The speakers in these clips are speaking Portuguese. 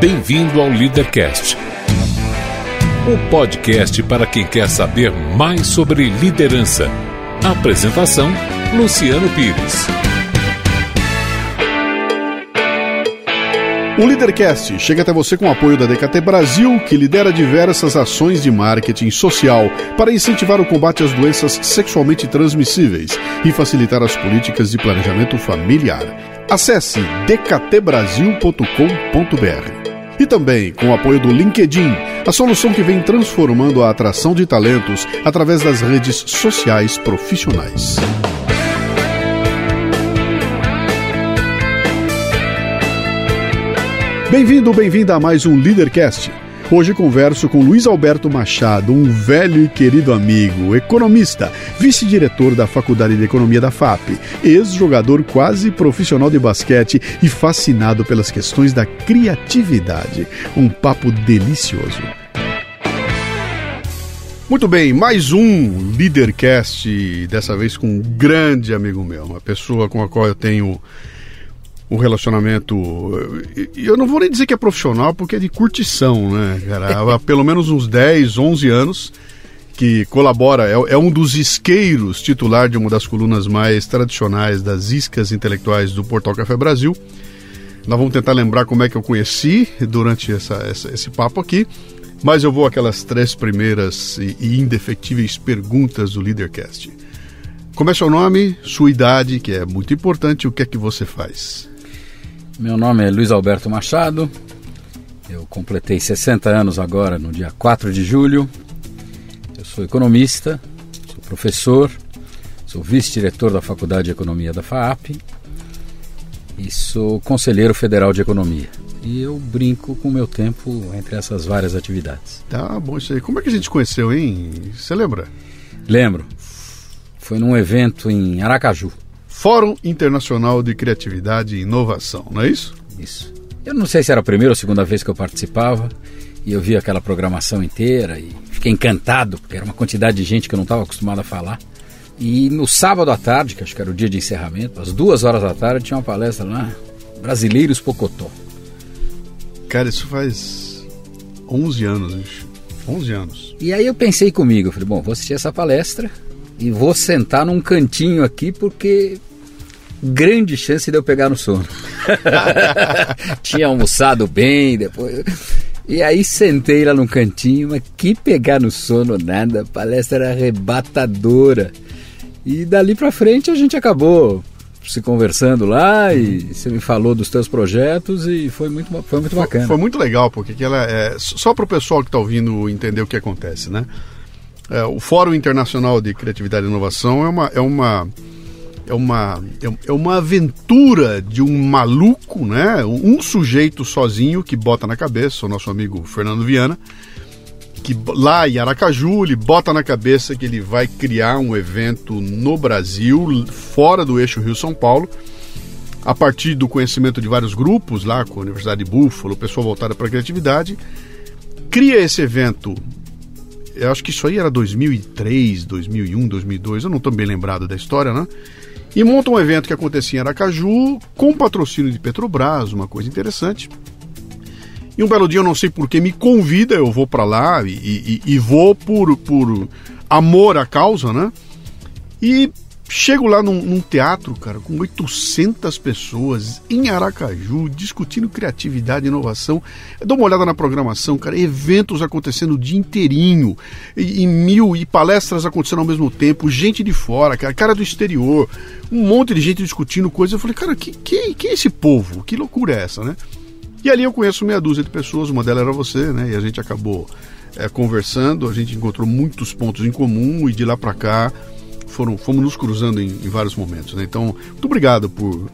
Bem-vindo ao Leadercast, o podcast para quem quer saber mais sobre liderança. Apresentação: Luciano Pires. O Leadercast chega até você com o apoio da DKT Brasil, que lidera diversas ações de marketing social para incentivar o combate às doenças sexualmente transmissíveis e facilitar as políticas de planejamento familiar. Acesse dktbrasil.com.br. E também com o apoio do LinkedIn, a solução que vem transformando a atração de talentos através das redes sociais profissionais. Bem-vindo, bem-vinda a mais um Leadercast. Hoje converso com Luiz Alberto Machado, um velho e querido amigo, economista, vice-diretor da Faculdade de Economia da FAP, ex-jogador quase profissional de basquete e fascinado pelas questões da criatividade. Um papo delicioso. Muito bem, mais um Leadercast, dessa vez com um grande amigo meu, uma pessoa com a qual eu tenho um relacionamento. Eu não vou nem dizer que é profissional, porque é de curtição, né, cara? Há pelo menos uns 10, 11 anos que colabora, é, é, um dos isqueiros titular de uma das colunas mais tradicionais das iscas intelectuais do Portal Café Brasil. Nós vamos tentar lembrar como é que eu conheci durante essa, essa, esse papo aqui, mas eu vou aquelas três primeiras e, e indefectíveis perguntas do Leadercast. Como é seu nome, sua idade, que é muito importante, o que é que você faz? Meu nome é Luiz Alberto Machado. Eu completei 60 anos agora, no dia 4 de julho. Eu sou economista, sou professor, sou vice-diretor da Faculdade de Economia da FAAP e sou conselheiro federal de economia. E eu brinco com o meu tempo entre essas várias atividades. Tá bom isso aí. Como é que a gente conheceu, hein? Você lembra? Lembro. Foi num evento em Aracaju. Fórum Internacional de Criatividade e Inovação, não é isso? Isso. Eu não sei se era a primeira ou segunda vez que eu participava e eu vi aquela programação inteira e fiquei encantado, porque era uma quantidade de gente que eu não estava acostumado a falar. E no sábado à tarde, que acho que era o dia de encerramento, às duas horas da tarde, tinha uma palestra lá, Brasileiros Pocotó. Cara, isso faz 11 anos, bicho. 11 anos. E aí eu pensei comigo, eu falei, bom, vou assistir essa palestra e vou sentar num cantinho aqui porque grande chance de eu pegar no sono. Tinha almoçado bem depois. E aí sentei lá num cantinho, mas que pegar no sono nada, a palestra era arrebatadora. E dali para frente a gente acabou se conversando lá e você me falou dos teus projetos e foi muito, foi muito bacana. Foi, foi muito legal, porque ela é, só para o pessoal que está ouvindo entender o que acontece, né? É, o Fórum Internacional de Criatividade e Inovação é uma, é uma é uma, é uma aventura de um maluco, né? Um sujeito sozinho que bota na cabeça, o nosso amigo Fernando Viana, que lá em Aracaju ele bota na cabeça que ele vai criar um evento no Brasil, fora do eixo Rio-São Paulo, a partir do conhecimento de vários grupos lá com a Universidade de Buffalo, pessoa voltada para a criatividade, cria esse evento. Eu acho que isso aí era 2003, 2001, 2002, eu não estou bem lembrado da história, né? E monta um evento que acontecia em Aracaju com patrocínio de Petrobras, uma coisa interessante. E um belo dia, eu não sei por que, me convida, eu vou para lá e, e, e, vou por, por amor à causa, né? E Chego lá num, num, teatro, cara, com 800 pessoas em Aracaju, discutindo criatividade e inovação. Eu dou uma olhada na programação, cara, eventos acontecendo o dia inteirinho, e, e, mil, e palestras acontecendo ao mesmo tempo, gente de fora, cara, cara do exterior, um monte de gente discutindo coisas. Eu falei, cara, que, que, que é esse povo? Que loucura é essa, né? E ali eu conheço meia dúzia de pessoas, uma delas era você, né? E a gente acabou é, conversando, a gente encontrou muitos pontos em comum e de lá para cá foram, fomos nos cruzando em, em vários momentos. Né? Então, muito obrigado por,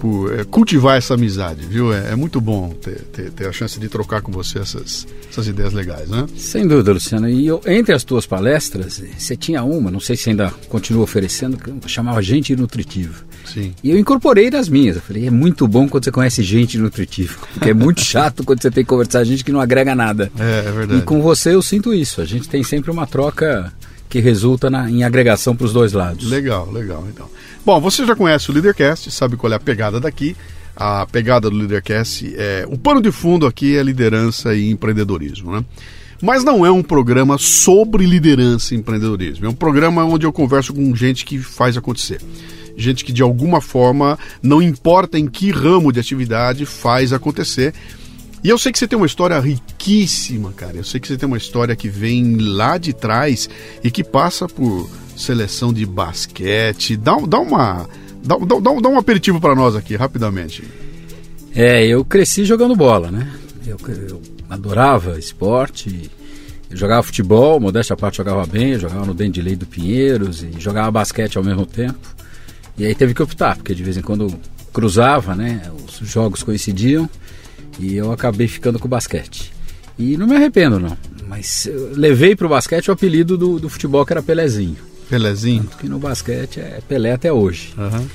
por é, cultivar essa amizade, viu? É, é muito bom ter, ter, ter, a chance de trocar com você essas, essas ideias legais, né? Sem dúvida, Luciano. E eu, entre as tuas palestras, você tinha uma, não sei se ainda continua oferecendo, que chamava Gente Nutritiva. Sim. E eu incorporei nas minhas. Eu falei, é muito bom quando você conhece gente nutritiva, porque é muito chato quando você tem que conversar com gente que não agrega nada. É, é verdade. E com você eu sinto isso. A gente tem sempre uma troca que resulta na, em agregação para os dois lados. Legal, legal. Então. Bom, você já conhece o Leadercast, sabe qual é a pegada daqui. a pegada do Leadercast é o pano de fundo aqui é liderança e empreendedorismo, né? Mas não é um programa sobre liderança e empreendedorismo. É um programa onde eu converso com gente que faz acontecer. Gente que de alguma forma, não importa em que ramo de atividade, faz acontecer. E eu sei que você tem uma história riquíssima, cara. Eu sei que você tem uma história que vem lá de trás e que passa por seleção de basquete. Dá, dá uma. Dá, dá, dá um aperitivo para nós aqui, rapidamente. É, eu cresci jogando bola, né? Eu, eu adorava esporte. Eu jogava futebol, modéstia parte jogava bem, jogava no Dente de Lei do Pinheiros e jogava basquete ao mesmo tempo. E aí teve que optar, porque de vez em quando cruzava, né? Os jogos coincidiam e eu acabei ficando com o basquete. E não me arrependo, não. Mas levei para o basquete o apelido do, do, futebol que era Pelezinho. Pelezinho? Tanto que no basquete é Pelé até hoje. Uhum.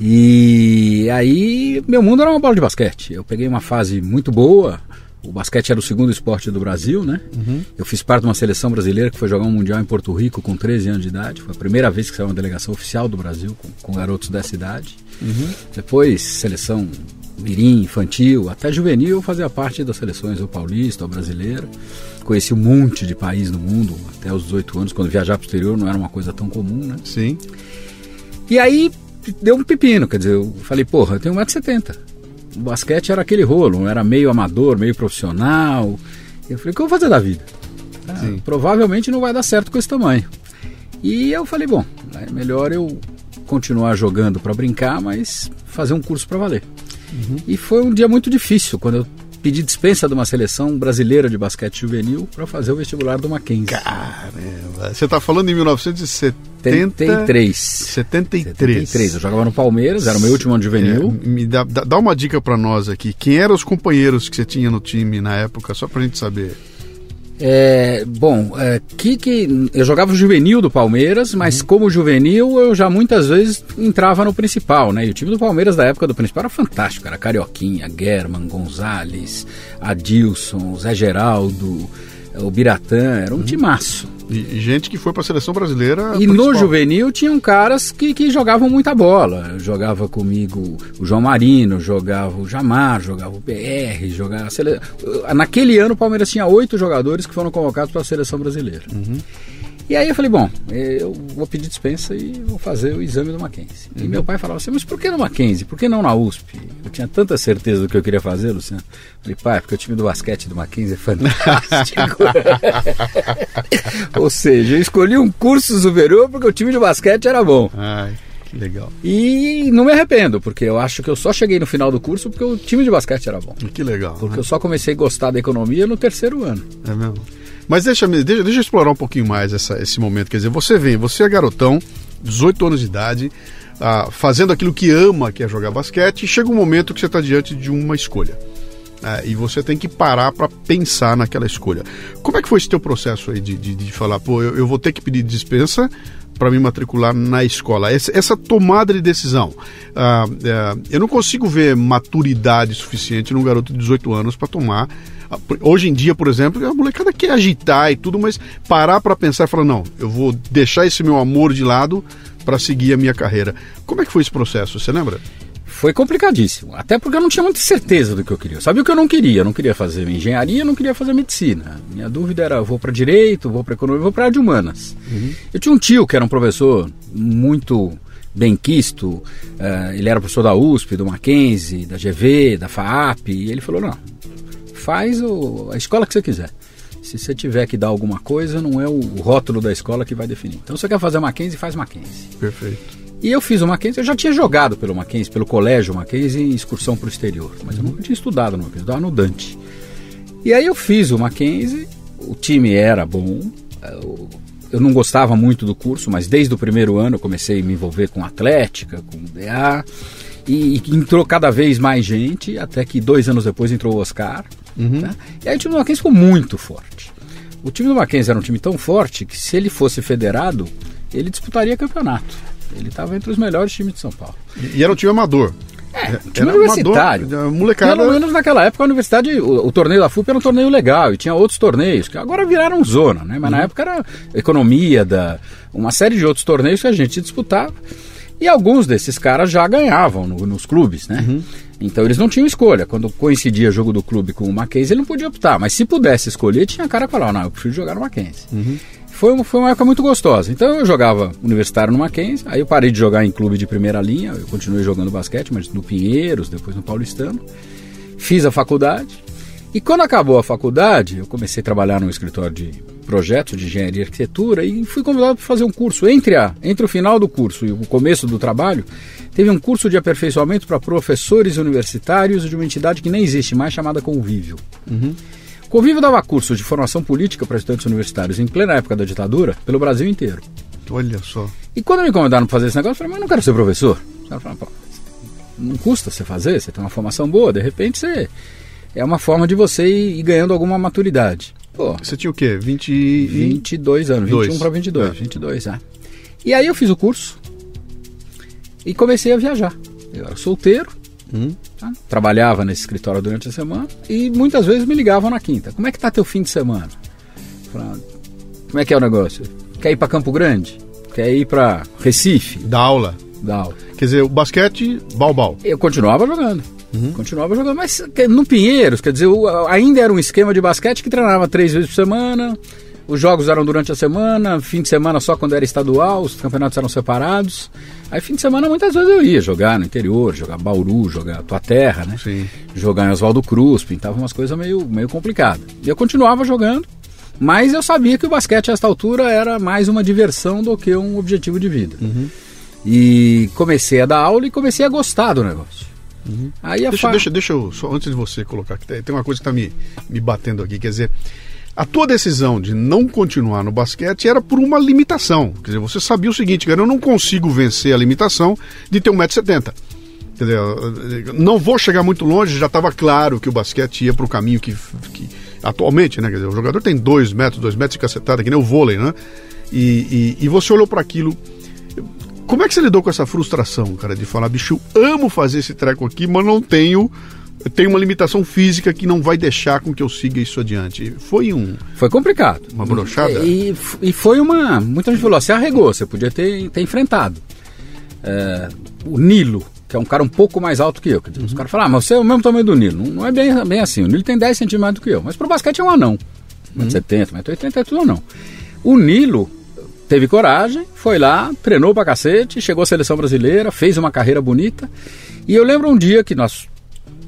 E aí meu mundo era uma bola de basquete. Eu peguei uma fase muito boa, o basquete era o segundo esporte do Brasil, né? Uhum. Eu fiz parte de uma seleção brasileira que foi jogar um Mundial em Porto Rico com 13 anos de idade. Foi a primeira vez que saiu uma delegação oficial do Brasil com, com garotos dessa idade. Uhum. Depois, seleção mirim, infantil, até juvenil, eu fazia parte das seleções do paulista, ou brasileira. Conheci um monte de país no mundo, até os 18 anos, quando viajar para o exterior não era uma coisa tão comum, né? Sim. E aí deu um pepino, quer dizer, eu falei, porra, eu tenho 1,70m o basquete era aquele rolo, era meio amador, meio profissional. Eu falei, o que eu vou fazer da vida? Ah, provavelmente não vai dar certo com esse tamanho. E eu falei, bom, é melhor eu continuar jogando para brincar, mas fazer um curso para valer. Uhum. E foi um dia muito difícil quando eu pedi dispensa de uma seleção brasileira de basquete juvenil para fazer o vestibular do Mackenzie. Caramba! Você está falando em 1973. 73. 73. Eu jogava no Palmeiras, era o meu último ano juvenil. É, me dá, dá uma dica para nós aqui. Quem eram os companheiros que você tinha no time na época, só para a gente saber? É, bom, é, que, que eu jogava o juvenil do Palmeiras, mas uhum. como juvenil eu já muitas vezes entrava no principal, né? E o time do Palmeiras da época do principal era fantástico, era Carioquinha, German, Gonzalez, Adilson, Zé Geraldo, o Biratã, era um uhum. timaço. E, gente que foi para a seleção brasileira. E principal. no juvenil tinham caras que, que jogavam muita bola. Jogava comigo o João Marino, jogava o Jamar, jogava o BR, jogava. Sele... Naquele ano o Palmeiras tinha oito jogadores que foram convocados para a seleção brasileira. Uhum. E aí eu falei, bom, eu vou pedir dispensa e vou fazer o exame do Mackenzie. Uhum. E meu pai falava assim, mas por que no Mackenzie? Por que não na USP? Eu tinha tanta certeza do que eu queria fazer, Luciano. Eu falei, pai, porque o time do basquete do Mackenzie é fantástico. Ou seja, eu escolhi um curso superior porque o time de basquete era bom. Ai. Que legal. E não me arrependo, porque eu acho que eu só cheguei no final do curso porque o time de basquete era bom. Que legal. Porque né? eu só comecei a gostar da economia no terceiro ano. É mesmo? Mas deixa, deixa, deixa eu explorar um pouquinho mais essa, esse momento. Quer dizer, você vem, você é garotão, 18 anos de idade, ah, fazendo aquilo que ama, que é jogar basquete, e chega um momento que você está diante de uma escolha. Ah, e você tem que parar para pensar naquela escolha. Como é que foi esse teu processo aí de, de, de falar, pô, eu, eu, vou ter que pedir dispensa para me matricular na escola? Essa, essa tomada de decisão. Ah, é, eu não consigo ver maturidade suficiente num garoto de 18 anos para tomar Hoje em dia, por exemplo, a molecada quer agitar e tudo, mas parar para pensar e falar: não, eu vou deixar esse meu amor de lado para seguir a minha carreira. Como é que foi esse processo? Você lembra? Foi complicadíssimo, até porque eu não tinha muita certeza do que eu queria. Eu sabia o que eu não queria. Eu não queria fazer engenharia, não queria fazer medicina. Minha dúvida era: vou para direito, vou para economia, vou para área de humanas. Uhum. Eu tinha um tio que era um professor muito bem quisto, uh, ele era professor da USP, do Mackenzie, da GV, da FAAP, e ele falou: não, faz o, a escola que você quiser. Se você tiver que dar alguma coisa, não é o rótulo da escola que vai definir. Então, se você quer fazer Mackenzie, faz Mackenzie. Perfeito. E eu fiz o Mackenzie, eu já tinha jogado pelo Mackenzie, pelo colégio Mackenzie em excursão para o exterior, mas eu nunca tinha estudado no Mackenzie, eu estudava no Dante. E aí eu fiz o Mackenzie, o time era bom, eu não gostava muito do curso, mas desde o primeiro ano eu comecei a me envolver com atlética, com DA, e, e entrou cada vez mais gente, até que dois anos depois entrou o Oscar. Uhum. Né? E aí o time do Mackenzie ficou muito forte. O time do Mackenzie era um time tão forte que se ele fosse federado, ele disputaria campeonato. Ele estava entre os melhores times de São Paulo. E, e era um time amador. É, um time era universitário. Amador, molecada... Pelo menos naquela época a universidade, o, o, torneio da FUP era um torneio legal e tinha outros torneios, que agora viraram zona, né? Mas uhum. na época era economia, da, uma série de outros torneios que a gente disputava. E alguns desses caras já ganhavam no, nos clubes, né? Uhum. Então eles não tinham escolha. Quando coincidia jogo do clube com o Mackenzie, ele não podia optar. Mas se pudesse escolher, tinha cara que falava, não, eu prefiro jogar no Mackenzie. Uhum. Foi, uma, foi uma época muito gostosa. Então eu jogava universitário no Mackenzie, aí eu parei de jogar em clube de primeira linha, eu continuei jogando basquete, mas no Pinheiros, depois no Paulistano. Fiz a faculdade. E quando acabou a faculdade, eu comecei a trabalhar no escritório de projetos de engenharia e arquitetura e fui convidado para fazer um curso. Entre, a, entre o final do curso e o começo do trabalho, teve um curso de aperfeiçoamento para professores universitários de uma entidade que nem existe mais, chamada Convívio. Uhum. Convívio dava cursos de formação política para estudantes universitários em plena época da ditadura pelo Brasil inteiro. Olha só. E quando me convidaram para fazer esse negócio, eu falei, mas eu não quero ser professor. Falaram, não custa você fazer, você tem uma formação boa, de repente você. É uma forma de você ir ganhando alguma maturidade. Pô, você tinha o quê? 20 22 anos, 21 para 22, é. 22, é. E aí eu fiz o curso e comecei a viajar. Eu era solteiro, Hum. Tá? Trabalhava nesse escritório durante a semana e muitas vezes me ligavam na quinta. Como é que tá teu fim de semana? Falava, como é que é o negócio? Quer ir para Campo Grande? Quer ir para Recife? Da aula. Da aula. Quer dizer, o basquete, balbal. Eu continuava jogando. Uhum. Continuava jogando, mas no Pinheiros, quer dizer, ainda era um esquema de basquete que treinava três vezes por semana. Os jogos eram durante a semana, fim de semana só quando era estadual, os campeonatos eram separados. Aí fim de semana muitas vezes eu ia jogar no interior, jogar Bauru, jogar tua terra, né? Sim. Jogar em Oswaldo Cruz, pintava umas coisas meio, meio complicadas. E eu continuava jogando, mas eu sabia que o basquete a esta altura era mais uma diversão do que um objetivo de vida. Uhum. E comecei a dar aula e comecei a gostar do negócio. Uhum. Aí deixa, fa... deixa, deixa eu, só antes de você colocar, tem uma coisa que está me, me batendo aqui, quer dizer, a tua decisão de não continuar no basquete era por uma limitação. Quer dizer, você sabia o seguinte, cara, eu não consigo vencer a limitação de ter 1,70m. Não vou chegar muito longe, já estava claro que o basquete ia para o caminho que, que, atualmente, né? Quer dizer, o jogador tem 2 metros, 2 metros de cacetada, que nem o vôlei, né? E, e, e você olhou para aquilo. Como é que você lidou com essa frustração, cara, de falar, bicho, eu amo fazer esse treco aqui, mas não tenho tem uma limitação física que não vai deixar com que eu siga isso adiante. Foi um. Foi complicado. Uma brochada? E, e foi uma. Muita gente falou: você arregou, você podia ter, ter enfrentado. É, o Nilo, que é um cara um pouco mais alto que eu. Dizer, uhum. Os caras falam: ah, mas você é o mesmo tamanho do Nilo. Não, não é bem, bem assim. O Nilo tem 10 centímetros do que eu. Mas pro basquete é um anão. 1,70m, uhum. 1,80m é tudo anão. O Nilo teve coragem, foi lá, treinou pra cacete, chegou à seleção brasileira, fez uma carreira bonita. E eu lembro um dia que nós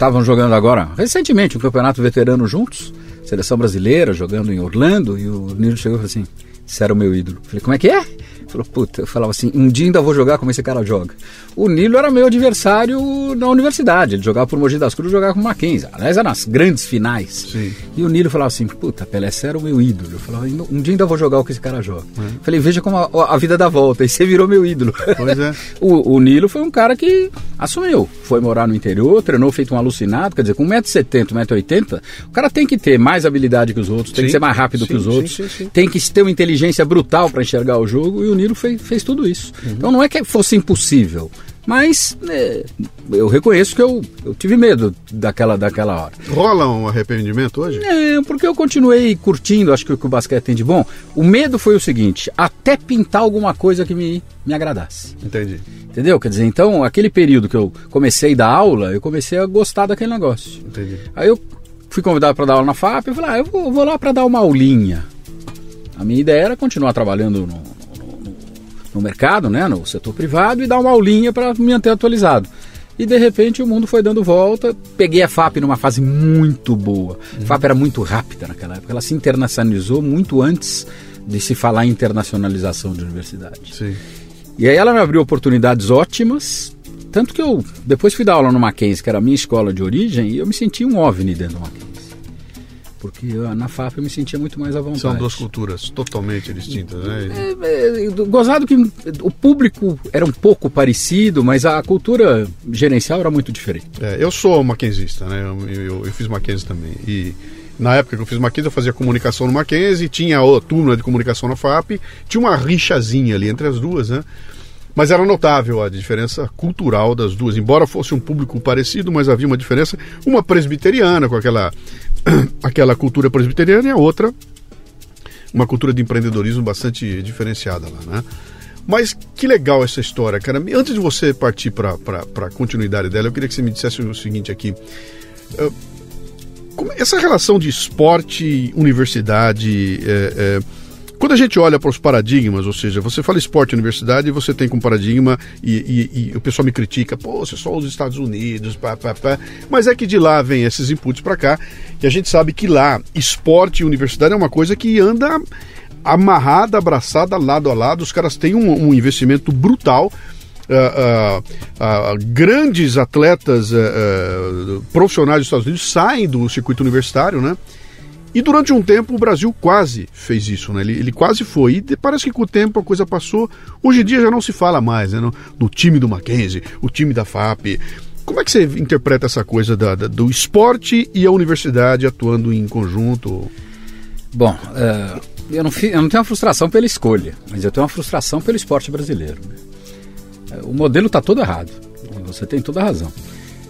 estavam jogando agora, recentemente, um campeonato veterano juntos, seleção brasileira, jogando em Orlando, e o Nilo chegou e falou assim: Você era o meu ídolo. falei, como é que é? Falou, puta, eu falava assim, um dia ainda vou jogar como esse cara joga. O Nilo era meu adversário na universidade, ele jogava por Mogi das Cruzes, jogava com Mackenzie. Aliás, era nas grandes finais. Sim. E o Nilo falava assim, puta, Pelé, você era o meu ídolo. Eu falava, um dia ainda vou jogar o que esse cara joga. É. Falei, veja como a, a, vida dá volta, e você virou meu ídolo. Pois é. o, o Nilo foi um cara que assumiu, foi morar no interior, treinou feito um alucinado, quer dizer, com 1,70m, 1,80m, o cara tem que ter mais habilidade que os outros, tem sim. que ser mais rápido sim, que os outros, tem que ter uma inteligência brutal para enxergar o jogo, e o Nilo fez, fez tudo isso. Uhum. Então não é que fosse impossível, mas é, eu reconheço que eu, eu tive medo daquela, daquela hora. Rola um arrependimento hoje? É, porque eu continuei curtindo, acho que o que o basquete tem de bom. O medo foi o seguinte, até pintar alguma coisa que me, me agradasse. Entendi. Entendeu? Quer dizer, então, aquele período que eu comecei a dar aula, eu comecei a gostar daquele negócio. Entendi. Aí eu fui convidado para dar aula na FAP, eu falei, ah, eu vou, vou lá para dar uma aulinha. A minha ideia era continuar trabalhando no, no mercado, né, no setor privado, e dar uma aulinha para me manter atualizado. E de repente o mundo foi dando volta. Peguei a FAP numa fase muito boa. Uhum. A FAP era muito rápida naquela época. Ela se internacionalizou muito antes de se falar em internacionalização de universidade. Sim. E aí ela me abriu oportunidades ótimas. Tanto que eu depois fui dar aula no Mackenzie, que era a minha escola de origem, e eu me senti um OVNI dentro do Mackenzie. Porque na FAP eu me sentia muito mais à vontade. São duas culturas totalmente distintas, né? É, é, gozado que o público era um pouco parecido, mas a cultura gerencial era muito diferente. É, eu sou maquenzista, né? Eu, eu, eu fiz Mackenzie também. E na época que eu fiz Mackenzie, eu fazia comunicação no Mackenzie, tinha a turma de comunicação na FAP, tinha uma rixazinha ali entre as duas, né? Mas era notável a diferença cultural das duas, embora fosse um público parecido, mas havia uma diferença. Uma presbiteriana, com aquela, aquela cultura presbiteriana, e a outra, uma cultura de empreendedorismo bastante diferenciada lá, né? Mas que legal essa história, cara. Antes de você partir para a continuidade dela, eu queria que você me dissesse o seguinte aqui. Uh, essa relação de esporte, universidade, é, é, quando a gente olha para os paradigmas, ou seja, você fala esporte universidade e você tem como paradigma e, e, e, o pessoal me critica, pô, você só os Estados Unidos, pá, pá, pá. mas é que de lá vem esses inputs para cá e a gente sabe que lá esporte e universidade é uma coisa que anda amarrada, abraçada, lado a lado, os caras têm um, um investimento brutal Uh, uh, uh, grandes atletas profissionais dos Estados Unidos saem do circuito universitário, né? E durante um tempo o Brasil quase fez isso, né? Ele, ele quase foi. E parece que com o tempo a coisa passou. Hoje em dia já não se fala mais, né? No, no time do Mackenzie, o time da FAP. Como é que você interpreta essa coisa da, da, do esporte e a universidade atuando em conjunto? Bom, uh, eu, não, eu, não, tenho uma frustração pela escolha, mas eu tenho uma frustração pelo esporte brasileiro. Né? O modelo está todo errado. Você tem toda a razão.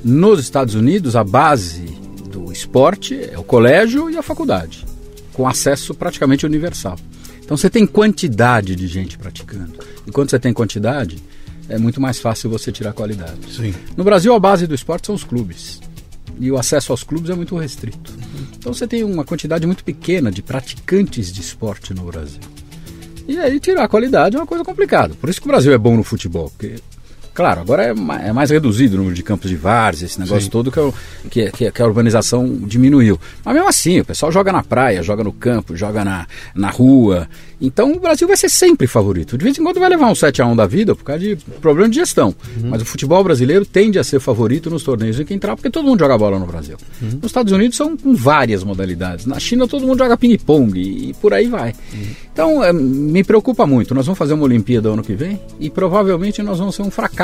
Nos Estados Unidos, a base do esporte é o colégio e a faculdade, com acesso praticamente universal. Então você tem quantidade de gente praticando. E quando você tem quantidade, é muito mais fácil você tirar qualidade. Sim. No Brasil, a base do esporte são os clubes. E o acesso aos clubes é muito restrito. Então você tem uma quantidade muito pequena de praticantes de esporte no Brasil. E aí tirar a qualidade é uma coisa complicada. Por isso que o Brasil é bom no futebol, porque Claro, agora é mais, é mais, reduzido o número de campos de várzea, esse negócio Sim. todo que, eu, que, que, que, a urbanização diminuiu. Mas mesmo assim, o pessoal joga na praia, joga no campo, joga na, na rua. Então o Brasil vai ser sempre favorito. De vez em quando vai levar um 7x1 da vida por causa de problema de gestão. Uhum. Mas o futebol brasileiro tende a ser favorito nos torneios em que entrar, porque todo mundo joga bola no Brasil. Uhum. Nos Estados Unidos são com várias modalidades. Na China todo mundo joga ping-pong e, e, por aí vai. Uhum. Então é, me preocupa muito. Nós vamos fazer uma Olimpíada ano que vem e provavelmente nós vamos ser um fracasso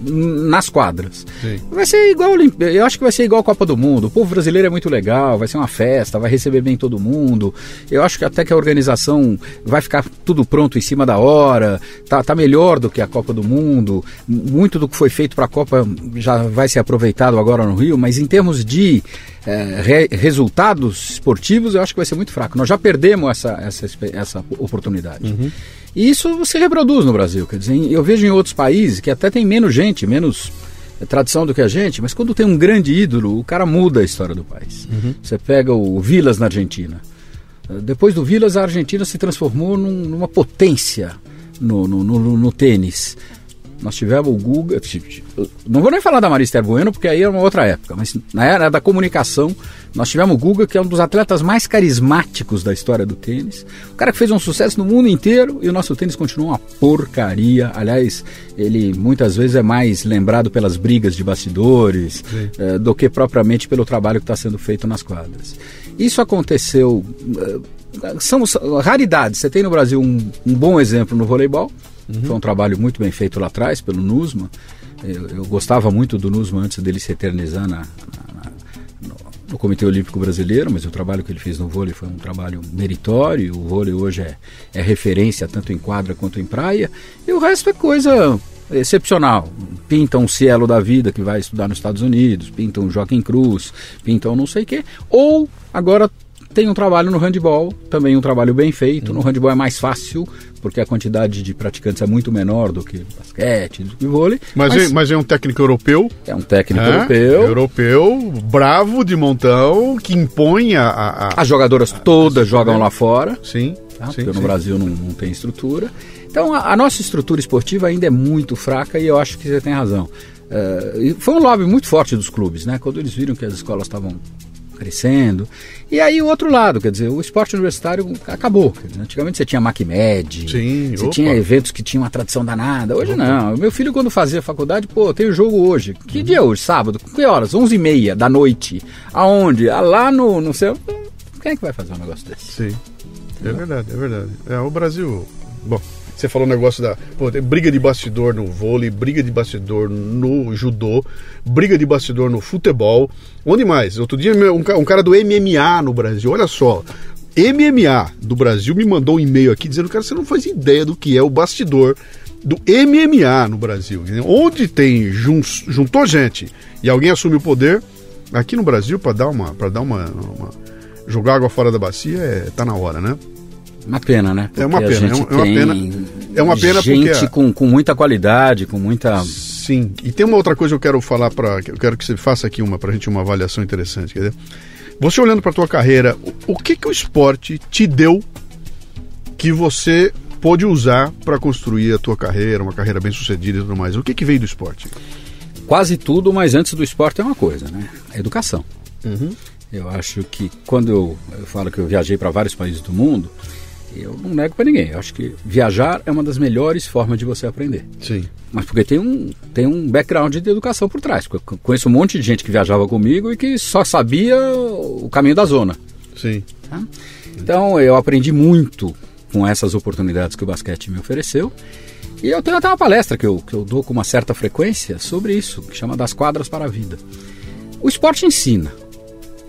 nas quadras. Sim. Vai ser igual eu acho que vai ser igual a Copa do Mundo. O povo brasileiro é muito legal, vai ser uma festa, vai receber bem todo mundo. Eu acho que até que a organização vai ficar tudo pronto em cima da hora, tá, tá melhor do que a Copa do Mundo. Muito do que foi feito para a Copa já vai ser aproveitado agora no Rio, mas em termos de é, re, resultados esportivos, eu acho que vai ser muito fraco. Nós já perdemos essa, essa, essa oportunidade. Uhum. E isso se reproduz no Brasil. Quer dizer, eu vejo em outros países que até tem menos gente, menos tradição do que a gente, mas quando tem um grande ídolo, o cara muda a história do país. Uhum. Você pega o Vilas na Argentina. Depois do Vilas, a Argentina se transformou num, numa potência no, no, no, no tênis. Nós tivemos o Guga. Não vou nem falar da Marista Bueno, porque aí é uma outra época, mas na era da comunicação, nós tivemos o Guga, que é um dos atletas mais carismáticos da história do tênis. O cara que fez um sucesso no mundo inteiro e o nosso tênis continua uma porcaria. Aliás, ele muitas vezes é mais lembrado pelas brigas de bastidores é, do que propriamente pelo trabalho que está sendo feito nas quadras. Isso aconteceu. É, são raridades. Você tem no Brasil um, um bom exemplo no voleibol Uhum. Foi um trabalho muito bem feito lá atrás pelo Nusma. Eu, eu gostava muito do Nusma antes dele se eternizar na, na, no, no, Comitê Olímpico Brasileiro, mas o trabalho que ele fez no vôlei foi um trabalho meritório. O vôlei hoje é, é referência tanto em quadra quanto em praia. E o resto é coisa excepcional. Pintam um Cielo da vida que vai estudar nos Estados Unidos, pintam um Joaquim Cruz, pintam não sei o quê. Ou agora tem um trabalho no handball, também um trabalho bem feito. No handball é mais fácil, porque a quantidade de praticantes é muito menor do que basquete, do que vôlei. Mas, mas, é, mas é um técnico europeu? É um técnico é, europeu. Europeu, bravo de montão, que impõe a. a As jogadoras a, todas jogam lá fora. Sim. Tá? sim porque sim. no Brasil não, não, tem estrutura. Então a, a, nossa estrutura esportiva ainda é muito fraca e eu acho que você tem razão. Uh, foi um lobby muito forte dos clubes, né? Quando eles viram que as escolas estavam crescendo. E aí o outro lado, quer dizer, o esporte universitário acabou. Dizer, antigamente você tinha MacMed, Sim, você opa. tinha eventos que tinham uma tradição danada. Hoje opa. não. O meu filho quando fazia faculdade, pô, tem o jogo hoje. Que uhum. dia é hoje? Sábado? Que horas? 11 e meia da noite. Aonde? Ah, lá no, no céu. Quem é que vai fazer um negócio desse? Sim. É verdade, é verdade. É, o Brasil. Bom, você falou o negócio da. Pô, briga de bastidor no vôlei, briga de bastidor no judô, briga de bastidor no futebol. Onde mais? Outro dia, um, cara do MMA no Brasil, olha só. MMA do Brasil me mandou um e-mail aqui dizendo, cara, você não faz ideia do que é o bastidor do MMA no Brasil. Onde tem juntou gente e alguém assume o poder, aqui no Brasil para dar uma para dar uma, uma, jogar água fora da bacia é, tá na hora, né? Uma pena, né? Porque é uma pena, é, uma tem... pena. É uma pena gente porque... com, com muita qualidade, com muita... Sim, e tem uma outra coisa que eu quero falar para... Eu quero que você faça aqui uma, pra gente uma avaliação interessante, quer dizer... Você olhando para tua carreira, o, o que que o esporte te deu que você pôde usar para construir a tua carreira, uma carreira bem sucedida e tudo mais? O que que veio do esporte? Quase tudo, mas antes do esporte é uma coisa, né? A educação. Uhum. Eu acho que quando eu, eu falo que eu viajei para vários países do mundo, eu não nego para ninguém. Eu acho que viajar é uma das melhores formas de você aprender. Sim. Mas porque tem um, tem um background de educação por trás. Eu conheço um monte de gente que viajava comigo e que só sabia o caminho da zona. Sim. Tá? Então eu aprendi muito com essas oportunidades que o basquete me ofereceu. E eu tenho até uma palestra que eu, que eu dou com uma certa frequência sobre isso, que chama Das Quadras para a Vida. O esporte ensina.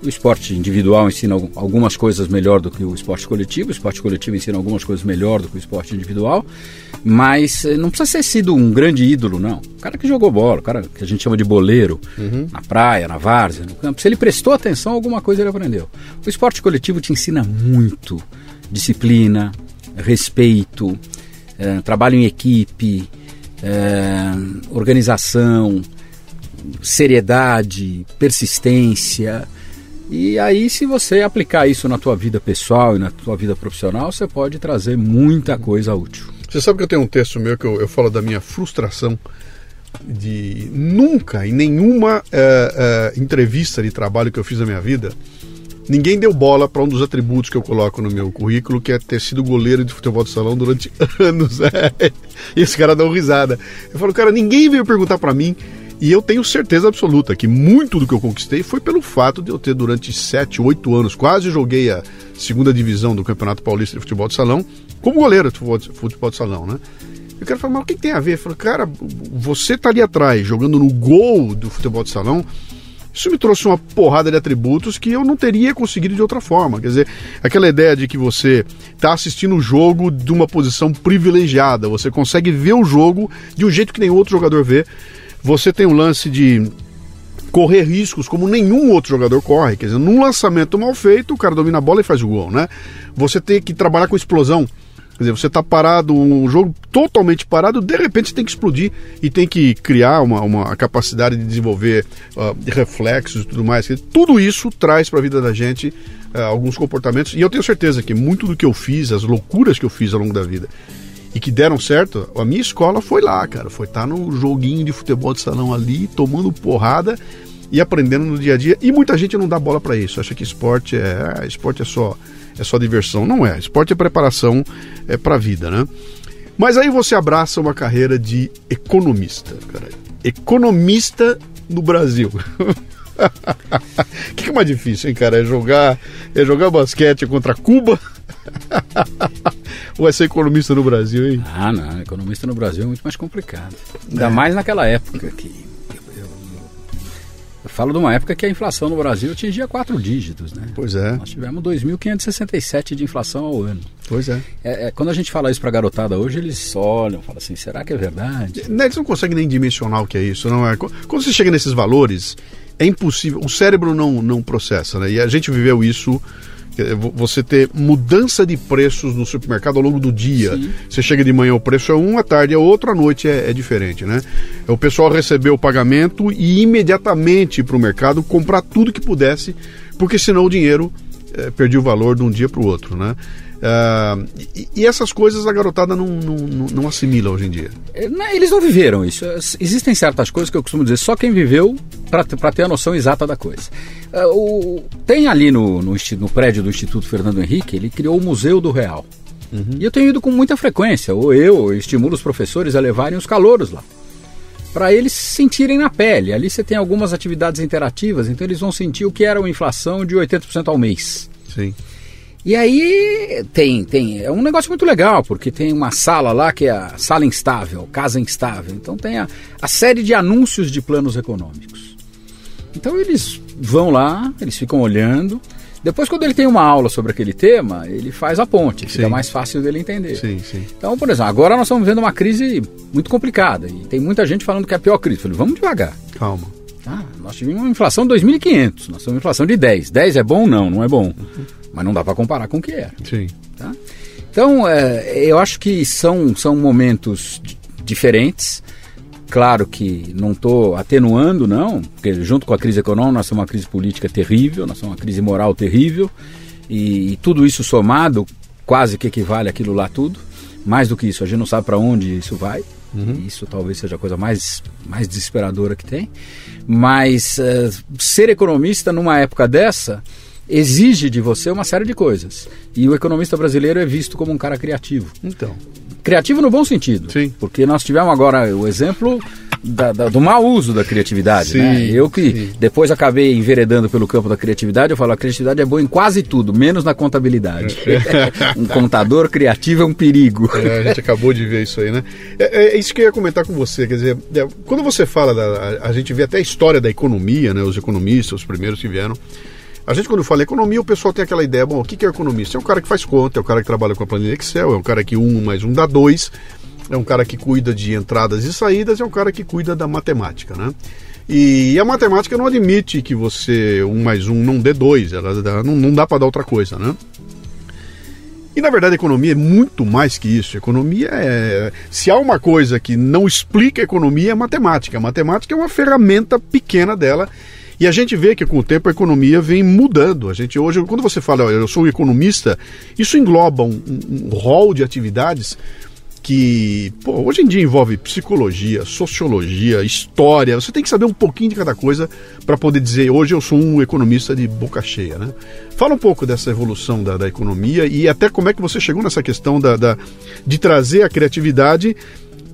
O esporte individual ensina algumas coisas melhor do que o esporte coletivo, o esporte coletivo ensina algumas coisas melhor do que o esporte individual, mas eh, não precisa ser sido um grande ídolo, não. O cara que jogou bola, o cara que a gente chama de boleiro, Uhum. na praia, na várzea, no campo, se ele prestou atenção, alguma coisa ele aprendeu. O esporte coletivo te ensina muito disciplina, respeito, eh, trabalho em equipe, eh, organização, seriedade, persistência. E aí, se você aplicar isso na tua vida pessoal e na tua vida profissional, você pode trazer muita coisa útil. Você sabe que eu tenho um texto meu que eu, eu falo da minha frustração de nunca, em nenhuma eh, eh, entrevista de trabalho que eu fiz na minha vida, ninguém deu bola para um dos atributos que eu coloco no meu currículo, que é ter sido goleiro de futebol de salão durante anos. É. E esse cara dá uma risada. Eu falo, cara, ninguém veio perguntar para mim. E eu tenho certeza absoluta que muito do que eu conquistei foi pelo fato de eu ter durante 7, 8 anos, quase joguei a segunda divisão do Campeonato Paulista de Futebol de Salão, como goleiro de futebol de, salão, né? Eu quero falar, mas o que, que tem a ver? Eu falo, cara, você tá ali atrás, jogando no gol do futebol de salão, isso me trouxe uma porrada de atributos que eu não teria conseguido de outra forma. Quer dizer, aquela ideia de que você está assistindo o jogo de uma posição privilegiada, você consegue ver o jogo de um jeito que nenhum outro jogador vê. Você tem um lance de correr riscos como nenhum outro jogador corre. Quer dizer, num lançamento mal feito, o cara domina a bola e faz o gol, né? Você tem que trabalhar com explosão. Quer dizer, você está parado, um jogo totalmente parado, de repente você tem que explodir e tem que criar uma, uma capacidade de desenvolver uh, reflexos e tudo mais. Tudo isso traz para a vida da gente uh, alguns comportamentos. E eu tenho certeza que muito do que eu fiz, as loucuras que eu fiz ao longo da vida e que deram certo, a minha escola foi lá, cara. Foi estar tá no joguinho de futebol de salão ali, tomando porrada e aprendendo no dia a dia. E muita gente não dá bola para isso. Acha que esporte é, esporte é só é só diversão. Não é. Esporte é preparação é para a vida, né? Mas aí você abraça uma carreira de economista, cara. Economista no Brasil. O que, é mais difícil, hein, cara? É jogar, é jogar basquete contra Cuba? Ou é ser economista no Brasil, hein? Ah, não. Economista no Brasil é muito mais complicado. Ainda é. mais naquela época que eu falo de uma época que a inflação no Brasil atingia quatro dígitos, né? Pois é. Nós tivemos 2.567 de inflação ao ano. Pois é. é, é quando a gente fala isso para garotada hoje, eles olham, falam assim, será que é verdade? Eles não conseguem nem dimensionar o que é isso, não é? Quando você chega nesses valores, é impossível, o cérebro não, não processa, né? E a gente viveu isso você ter mudança de preços no supermercado ao longo do dia. Sim. Você chega de manhã, o preço é um, à tarde é outro, à noite é, é diferente, né? O pessoal recebeu o pagamento e imediatamente ir para o mercado comprar tudo que pudesse, porque senão o dinheiro é, perdia o valor de um dia para o outro, né? Uh, e, e, essas coisas a garotada não, não, não, assimila hoje em dia. Eles não viveram isso. Existem certas coisas que eu costumo dizer, só quem viveu para ter a noção exata da coisa. Uh, o, tem ali no, no, no, prédio do Instituto Fernando Henrique, ele criou o Museu do Real. Uhum. E eu tenho ido com muita frequência, ou eu estimulo os professores a levarem os calouros lá. Para eles sentirem na pele. Ali você tem algumas atividades interativas, então eles vão sentir o que era uma inflação de 80% ao mês. Sim. E aí tem, tem, é um negócio muito legal, porque tem uma sala lá que é a sala instável, casa instável. Então tem a, a série de anúncios de planos econômicos. Então eles vão lá, eles ficam olhando. Depois, quando ele tem uma aula sobre aquele tema, ele faz a ponte, fica sim. mais fácil dele entender. Sim, sim. Então, por exemplo, agora nós estamos vivendo uma crise muito complicada e tem muita gente falando que é a pior crise. Eu falei, vamos devagar. Calma. Ah, nós tivemos uma inflação de 2.500, nós temos uma inflação de 10. 10 é bom? Não, não é bom. Uhum. Mas não dá para comparar com o que era. Sim. Tá? Então, é, eu acho que são, são momentos diferentes. Claro que não estou atenuando, não, porque junto com a crise econômica nós temos uma crise política terrível, nós temos uma crise moral terrível, e, e tudo isso somado quase que equivale aquilo lá tudo. Mais do que isso, a gente não sabe para onde isso vai. Uhum. Isso talvez seja a coisa mais, mais desesperadora que tem. Mas uh, ser economista numa época dessa exige de você uma série de coisas. E o economista brasileiro é visto como um cara criativo. Então. Criativo no bom sentido. Sim. Porque nós tivemos agora o exemplo da, da, do mau uso da criatividade. Sim, né? Eu que sim. depois acabei enveredando pelo campo da criatividade, eu falo a criatividade é boa em quase tudo, menos na contabilidade. um contador criativo é um perigo. É, a gente acabou de ver isso aí, né? É, é isso que eu ia comentar com você. Quer dizer, é, quando você fala da. A, a gente vê até a história da economia, né? Os economistas, os primeiros que vieram. A gente, quando fala economia, o pessoal tem aquela ideia: bom, o que é economista? É um cara que faz conta, é um cara que trabalha com a planilha Excel, é um cara que um mais um dá dois, é um cara que cuida de entradas e saídas, é um cara que cuida da matemática, né? E a matemática não admite que você um mais um não dê dois, ela não, não dá para dar outra coisa, né? E na verdade a economia é muito mais que isso. A economia é. Se há uma coisa que não explica a economia, é a matemática. A matemática é uma ferramenta pequena dela. E a gente vê que com o tempo a economia vem mudando. A gente hoje, quando você fala, "Olha, eu sou um economista, isso engloba um, um, rol de atividades que pô, hoje em dia envolve psicologia, sociologia, história. Você tem que saber um pouquinho de cada coisa para poder dizer hoje eu sou um economista de boca cheia, né? Fala um pouco dessa evolução da, da economia e até como é que você chegou nessa questão da, da- de trazer a criatividade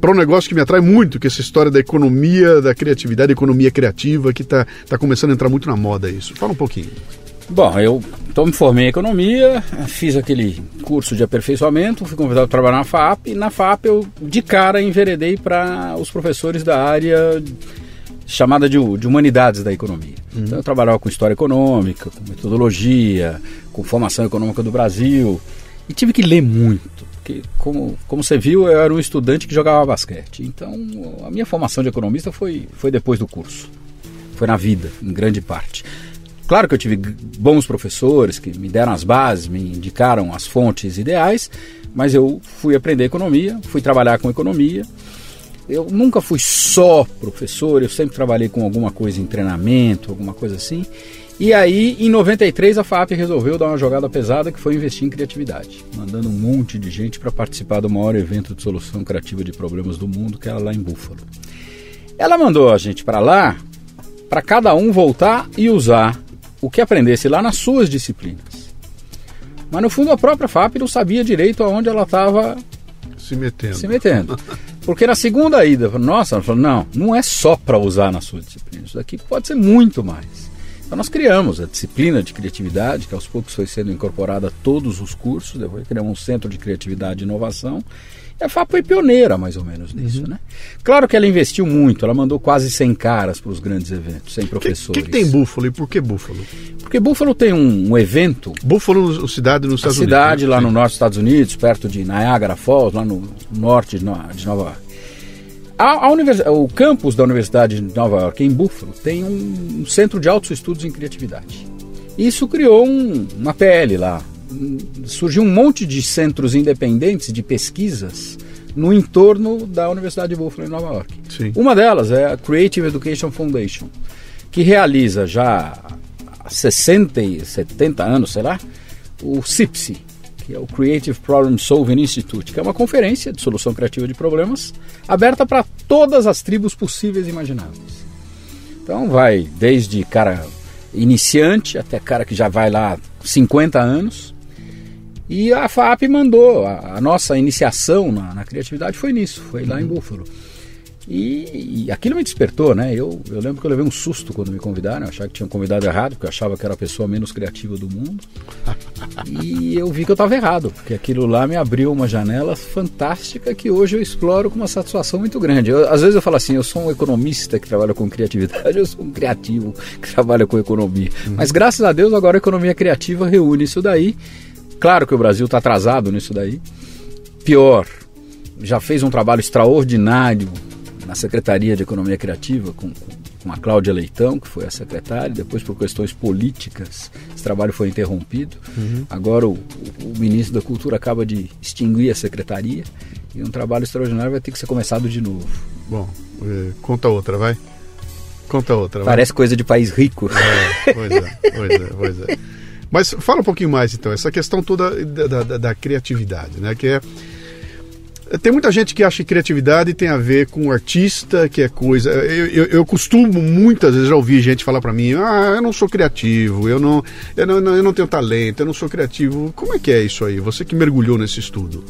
para um negócio que me atrai muito, que é essa história da economia, da criatividade, economia criativa, que está tá começando a entrar muito na moda isso. Fala um pouquinho. Bom, eu então me formei em economia, fiz aquele curso de aperfeiçoamento, fui convidado para trabalhar na FAP e na FAP eu de cara enveredei para os professores da área chamada de, de humanidades da economia. Então eu trabalhava com história econômica, com metodologia, com formação econômica do Brasil e tive que ler muito. Porque, como, como você viu, eu era um estudante que jogava basquete. Então, a minha formação de economista foi, foi depois do curso. Foi na vida, em grande parte. Claro que eu tive bons professores que me deram as bases, me indicaram as fontes ideais, mas eu fui aprender economia, fui trabalhar com economia. Eu nunca fui só professor, eu sempre trabalhei com alguma coisa em treinamento, alguma coisa assim. E aí, em 93, a FAP resolveu dar uma jogada pesada que foi investir em criatividade, mandando um monte de gente para participar do maior evento de solução criativa de problemas do mundo, que era lá em Buffalo. Ela mandou a gente para lá para cada um voltar e usar o que aprendesse lá nas suas disciplinas. Mas no fundo a própria FAP não sabia direito aonde ela estava Se metendo. se metendo. Porque na segunda ida, nossa, ela falou, não, não é só para usar na sua disciplina, isso daqui pode ser muito mais. Então nós criamos a disciplina de criatividade, que aos poucos foi sendo incorporada a todos os cursos, depois criamos um centro de criatividade e inovação. E a FAP foi pioneira, mais ou menos, nisso, né? Claro que ela investiu muito, ela mandou quase 100 caras para os grandes eventos, 100 O que, professores. que, que tem Búfalo e por que Búfalo? Porque Buffalo tem um, um evento Búfalo, cidade nos Estados cidade Unidos. lá né? no norte dos Estados Unidos, perto de Niagara Falls, lá no norte de, No- de Nova. A, a o campus da Universidade de Nova York, em Buffalo, tem um, um centro de altos estudos em criatividade. Isso criou um- uma PL lá. Surgiu um monte de centros independentes de pesquisas no entorno da Universidade de Buffalo, em Nova York. Sim. Uma delas é a Creative Education Foundation, que realiza já há 60 e 70 anos, sei lá, o CIPSI, que é o Creative Problem Solving Institute, que é uma conferência de solução criativa de problemas aberta para todas as tribos possíveis e imagináveis. Então vai desde cara iniciante até cara que já vai lá 50 anos. E a FAP mandou, a, a nossa iniciação na, na criatividade foi nisso, foi lá em Buffalo. E, e aquilo me despertou, né? Eu, eu lembro que eu levei um susto quando me convidaram, eu achava que tinham convidado errado, porque eu achava que era a pessoa menos criativa do mundo. E eu vi que eu estava errado, porque aquilo lá me abriu uma janela fantástica que hoje eu exploro com uma satisfação muito grande. Eu- às vezes eu falo assim, eu sou um economista que trabalha com criatividade, eu sou um criativo que trabalha com economia. Mas graças a Deus agora a economia criativa reúne isso daí. Claro que o Brasil está atrasado nisso daí. Pior, já fez um trabalho extraordinário na Secretaria de Economia Criativa com, com a Cláudia Leitão, que foi a secretária, depois por questões políticas esse trabalho foi interrompido. Uhum. Agora o, o, ministro da Cultura acaba de extinguir a secretaria e um trabalho extraordinário vai ter que ser começado de novo. Bom, é, conta outra, vai. Conta outra. Parece vai. coisa de país rico. É, pois é, pois é, pois é. Mas fala um pouquinho mais então, essa questão toda da, da, da criatividade, né? Que é tem muita gente que acha que criatividade tem a ver com artista, que é coisa. Eu, eu, eu costumo muitas vezes já ouvir gente falar para mim: ah, eu não sou criativo, eu não, eu não, eu não tenho talento, eu não sou criativo. Como é que é isso aí? Você que mergulhou nesse estudo.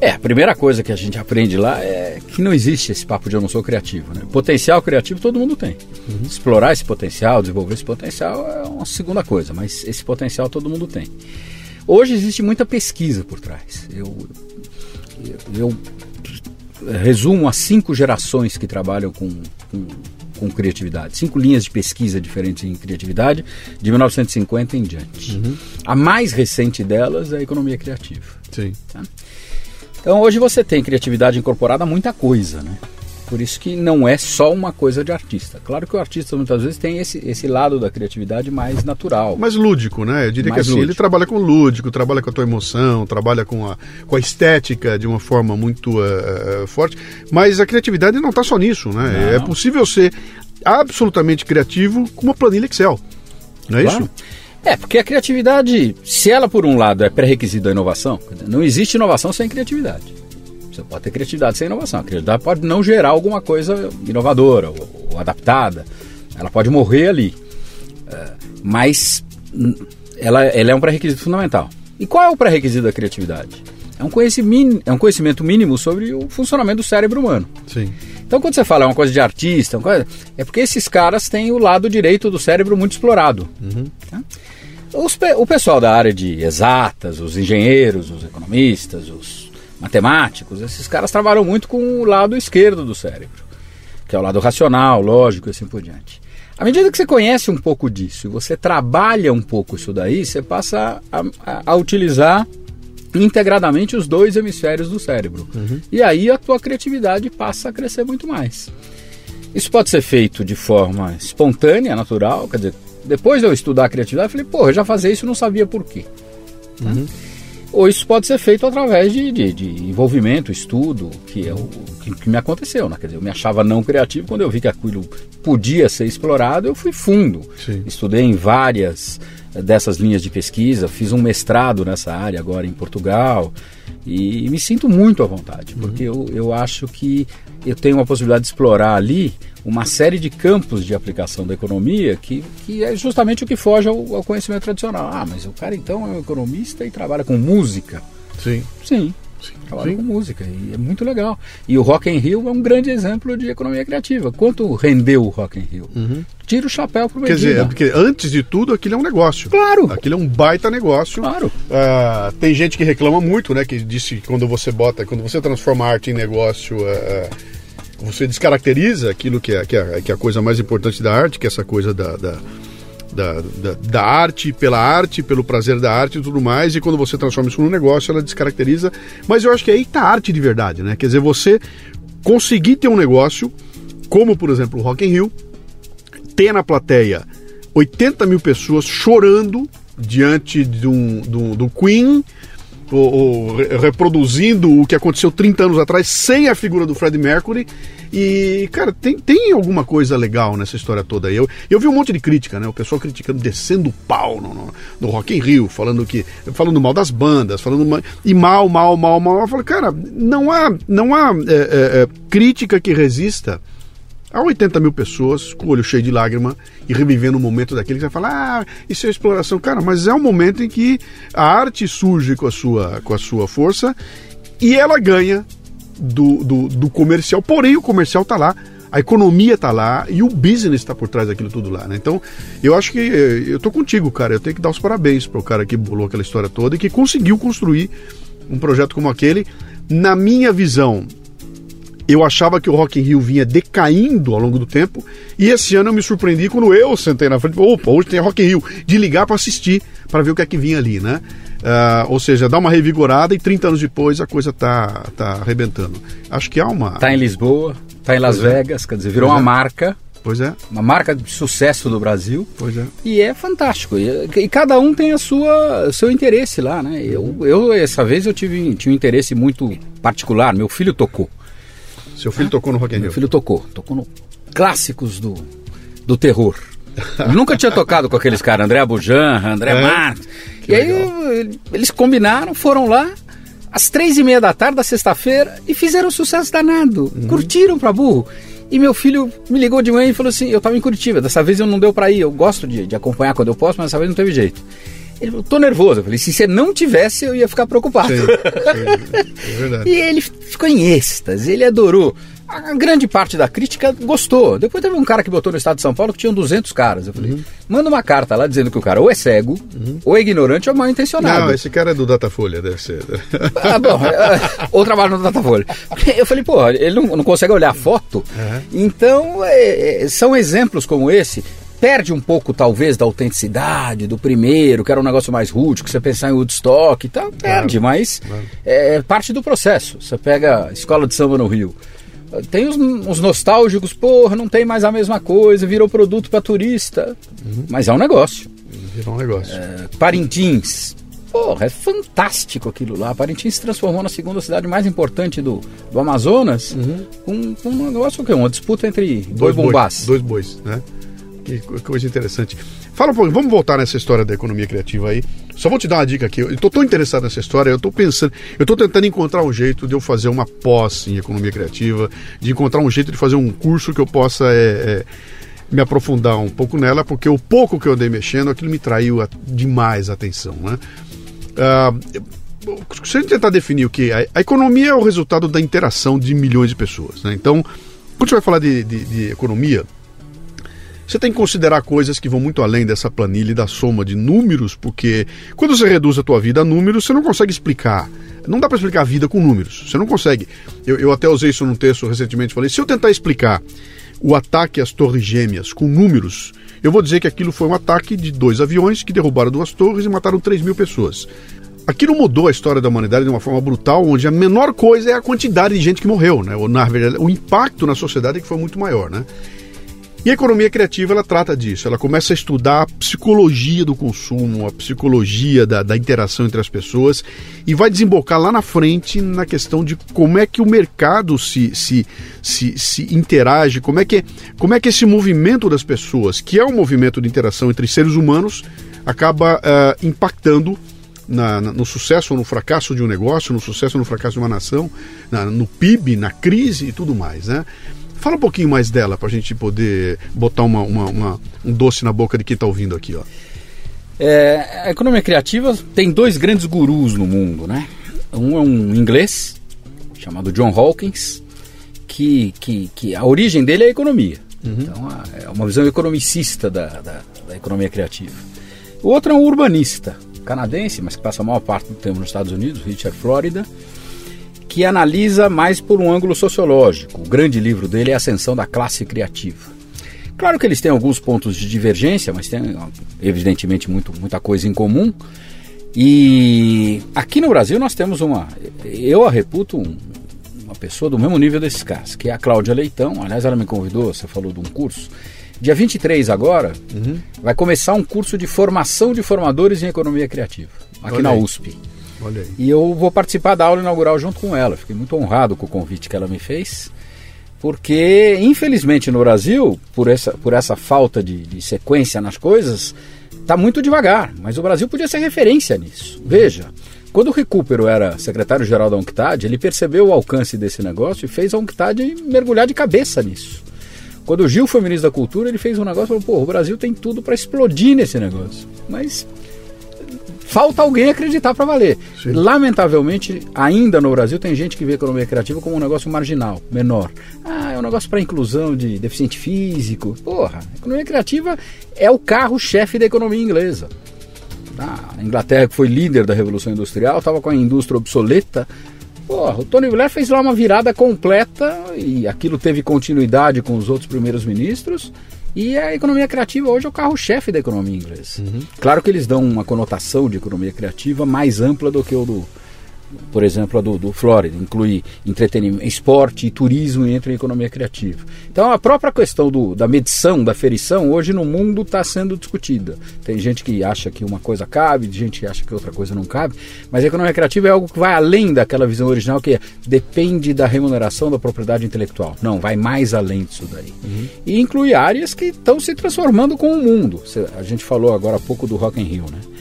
É, a primeira coisa que a gente aprende lá é que não existe esse papo de eu não sou criativo. Né? Potencial criativo todo mundo tem. Uhum. Explorar esse potencial, desenvolver esse potencial é uma segunda coisa, mas esse potencial todo mundo tem. Hoje existe muita pesquisa por trás. Eu, eu, eu resumo as cinco gerações que trabalham com, com, com, criatividade, cinco linhas de pesquisa diferentes em criatividade, de 1950 em diante. Uhum. A mais recente delas é a economia criativa. Sim. Tá? Então hoje você tem criatividade incorporada a muita coisa, né? Por isso que não é só uma coisa de artista. Claro que o artista muitas vezes tem esse, esse lado da criatividade mais natural. Mais lúdico, né? Eu diria mais que assim, lúdico. ele trabalha com lúdico, trabalha com a tua emoção, trabalha com a, com a estética de uma forma muito uh, forte. Mas a criatividade não está só nisso, né? Não. É possível ser absolutamente criativo com uma planilha Excel. Não é claro. isso? É, porque a criatividade, se ela por um lado é pré-requisito da inovação, não existe inovação sem criatividade. Você pode ter criatividade sem inovação. A criatividade pode não gerar alguma coisa inovadora ou, ou adaptada. Ela pode morrer ali. É, mas ela, ela é um pré-requisito fundamental. E qual é o pré-requisito da criatividade? É um, conhecimento, é um conhecimento mínimo sobre o funcionamento do cérebro humano. Sim. Então, quando você fala é uma coisa de artista, coisa, é porque esses caras têm o lado direito do cérebro muito explorado. Uhum. Tá? Os, o pessoal da área de exatas, os engenheiros, os economistas, os matemáticos, esses caras trabalham muito com o lado esquerdo do cérebro, que é o lado racional, lógico e assim por diante. À medida que você conhece um pouco disso e você trabalha um pouco isso daí, você passa a, a, a utilizar integradamente os dois hemisférios do cérebro. Uhum. E aí a tua criatividade passa a crescer muito mais. Isso pode ser feito de forma espontânea, natural, quer dizer, depois de eu estudar a criatividade, eu falei, pô, eu já fazia isso e não sabia por quê. Uhum. Tá? Ou isso pode ser feito através de, de, de envolvimento, estudo, que é o que, que, me aconteceu. Né? Quer dizer, eu me achava não criativo, quando eu vi que aquilo podia ser explorado, eu fui fundo. Sim. Estudei em várias eh, dessas linhas de pesquisa, fiz um mestrado nessa área agora em Portugal e, e me sinto muito à vontade, porque uhum. eu, eu acho que eu tenho uma possibilidade de explorar ali uma série de campos de aplicação da economia que, que é justamente o que foge ao, ao conhecimento tradicional. Ah, mas o cara então é um economista e trabalha com música. Sim. Sim. Trabalha Sim. com música e é muito legal. E o Rock in Rio é um grande exemplo de economia criativa. Quanto rendeu o Rock in Rio? Uhum. Tira o chapéu pro Medina. Quer dizer, é porque antes de tudo aquilo é um negócio. Claro. Aquilo é um baita negócio. Claro. Uh, tem gente que reclama muito, né? Que disse que quando você bota, quando você transforma a arte em negócio, uh, você descaracteriza aquilo que é, que, é, que é a coisa mais importante da arte, que é essa coisa da, da, da, da, da arte, pela arte, pelo prazer da arte e tudo mais, e quando você transforma isso num negócio, ela descaracteriza. Mas eu acho que aí a arte de verdade, né? Quer dizer, você conseguir ter um negócio, como por exemplo o Rock in Rio, ter na plateia 80 mil pessoas chorando diante de um, do, do Queen ou, ou, reproduzindo o que aconteceu 30 anos atrás sem a figura do Fred Mercury. E, cara, tem, tem alguma coisa legal nessa história toda aí. Eu, eu vi um monte de crítica, né? O pessoal criticando, descendo o pau no, no, no Rock in Rio, falando que. falando mal das bandas, falando mal, e mal, mal, mal, mal. Eu falei, cara, não há, não há é, é, é crítica que resista a 80 mil pessoas com o olho cheio de lágrima e revivendo o momento daquele que você fala, ah, isso é exploração. Cara, mas é um momento em que a arte surge com a sua, com a sua força e ela ganha do, do, do comercial, porém o comercial está lá, a economia está lá e o business está por trás daquilo tudo lá, né? Então, eu acho que eh, eu tô contigo, cara. Eu tenho que dar os parabéns para o cara que bolou aquela história toda e que conseguiu construir um projeto como aquele. Na minha visão, eu achava que o Rock in Rio vinha decaindo ao longo do tempo e esse ano eu me surpreendi quando eu sentei na frente, opa, hoje tem Rock in Rio, de ligar para assistir, para ver o que é que vinha ali, né? Uh, ou seja, dá uma revigorada e 30 anos depois a coisa tá, tá arrebentando. Acho que há uma... Tá em Lisboa, tá em Las pois é. Vegas, é. quer dizer, virou pois uma é. marca Pois é. Uma marca de sucesso do Brasil. Pois é. E é fantástico. E, e cada um tem a sua, seu interesse lá, né? Eu, eu essa vez eu tive tinha um interesse muito particular. Meu filho tocou. Seu filho ah, tocou no Rock and Meu filho tocou. Tocou no clássicos do, do terror. nunca tinha tocado com aqueles caras, André Abujan, André é, Marques. E aí eles combinaram, foram lá, às três e meia da tarde da sexta-feira e fizeram um sucesso danado. Uhum. Curtiram pra burro. E meu filho me ligou de manhã e falou assim: Eu tava em Curitiba, dessa vez eu não deu pra ir. Eu gosto de, de acompanhar quando eu posso, mas dessa vez não teve jeito. Ele falou, tô nervoso. Eu falei, se você não tivesse, eu ia ficar preocupado. Sim, sim, é verdade. e ele ficou em êxtase, ele adorou a grande parte da crítica gostou. Depois teve um cara que botou no estado de São Paulo que tinha 200 caras. Eu falei, uhum. manda uma carta lá dizendo que o cara ou é cego, uhum. ou é ignorante ou é mal intencionado. Não, esse cara é do Datafolha, deve ser. Ah, bom, é, ou trabalha no Datafolha. Eu falei, pô, ele não, não consegue olhar a foto. Uhum. Então, é, é, são exemplos como esse perde um pouco, talvez, da autenticidade do primeiro, que era um negócio mais rústico, você pensar em Woodstock e tal, perde, claro, mas claro. é parte do processo. Você pega a escola de samba no Rio. Tem os, os, nostálgicos, porra, não tem mais a mesma coisa, virou produto para turista. Uhum. Mas é um negócio. Virou um negócio. É, Parintins. Porra, é fantástico aquilo lá. Parintins se transformou na segunda cidade mais importante do, do Amazonas uhum. com, com um negócio o quê? Uma disputa entre dois bombás. Dois bois, né? Que coisa interessante. Fala um pouquinho, vamos voltar nessa história da economia criativa aí. Só vou te dar uma dica aqui. Eu estou tão interessado nessa história, eu estou pensando, eu estou tentando encontrar um jeito de eu fazer uma pós em economia criativa, de encontrar um jeito de fazer um curso que eu possa é, é, me aprofundar um pouco nela, porque o pouco que eu andei mexendo, aquilo me traiu a, demais a atenção, né? Ah, se a gente tentar definir o que é, a economia é o resultado da interação de milhões de pessoas, né? Então, quando você vai falar de, de, de economia, você tem que considerar coisas que vão muito além dessa planilha e da soma de números, porque quando você reduz a tua vida a números, você não consegue explicar. Não dá para explicar a vida com números. Você não consegue. Eu, eu até usei isso num texto recentemente. Falei: se eu tentar explicar o ataque às Torres Gêmeas com números, eu vou dizer que aquilo foi um ataque de dois aviões que derrubaram duas torres e mataram 3 mil pessoas. Aquilo mudou a história da humanidade de uma forma brutal, onde a menor coisa é a quantidade de gente que morreu, né? Ou, na verdade, o impacto na sociedade é que foi muito maior, né? E a economia criativa ela trata disso. Ela começa a estudar a psicologia do consumo, a psicologia da, da, interação entre as pessoas e vai desembocar lá na frente na questão de como é que o mercado se, se, se, se interage, como é, que, como é que esse movimento das pessoas, que é um movimento de interação entre seres humanos, acaba uh, impactando na, na, no sucesso ou no fracasso de um negócio, no sucesso ou no fracasso de uma nação, na, no PIB, na crise e tudo mais, né? Fala um pouquinho mais dela para a gente poder botar uma, uma, uma, um doce na boca de quem está ouvindo aqui. Ó. É, a economia criativa tem dois grandes gurus no mundo, né? Um é um inglês chamado John Hawkins, que, que, que a origem dele é a economia. Uhum. Então é uma visão economicista da, da, da, economia criativa. O outro é um urbanista canadense, mas que passa a maior parte do tempo nos Estados Unidos, Richard Florida, que analisa mais por um ângulo sociológico. O grande livro dele é Ascensão da Classe Criativa. Claro que eles têm alguns pontos de divergência, mas tem evidentemente muito, muita coisa em comum. E aqui no Brasil nós temos uma. Eu a reputo um, uma pessoa do mesmo nível desses caras, que é a Cláudia Leitão. Aliás, ela me convidou, você falou de um curso. Dia 23 agora, uhum. vai começar um curso de formação de formadores em economia criativa, aqui na USP. E eu vou participar da aula inaugural junto com ela. Fiquei muito honrado com o convite que ela me fez. Porque, infelizmente, no Brasil, por essa, por essa falta de, de sequência nas coisas, está muito devagar. Mas o Brasil podia ser referência nisso. Veja, quando o Recupero era secretário-geral da UNCTAD, ele percebeu o alcance desse negócio e fez a UNCTAD mergulhar de cabeça nisso. Quando o Gil foi ministro da Cultura, ele fez um negócio e falou: pô, o Brasil tem tudo para explodir nesse negócio. Mas falta alguém acreditar para valer. Sim. Lamentavelmente, ainda no Brasil tem gente que vê a economia criativa como um negócio marginal, menor. Ah, é um negócio para inclusão de deficiente físico. Porra, a economia criativa é o carro-chefe da economia inglesa. Ah, a Inglaterra, que foi líder da Revolução Industrial, estava com a indústria obsoleta. Porra, o Tony Blair fez lá uma virada completa e aquilo teve continuidade com os outros primeiros ministros. E a economia criativa hoje é o carro-chefe da economia inglesa. Uhum. Claro que eles dão uma conotação de economia criativa mais ampla do que o do, por exemplo, a do, do Flórida, inclui entretenimento, esporte e turismo e entra em economia criativa. Então a própria questão do, da medição, da ferição, hoje no mundo está sendo discutida. Tem gente que acha que uma coisa cabe, gente que acha que outra coisa não cabe, mas a economia criativa é algo que vai além daquela visão original que é, depende da remuneração da propriedade intelectual. Não, vai mais além disso daí. Uhum. E inclui áreas que estão se transformando com o mundo. A gente falou agora há pouco do Rock in Rio, né?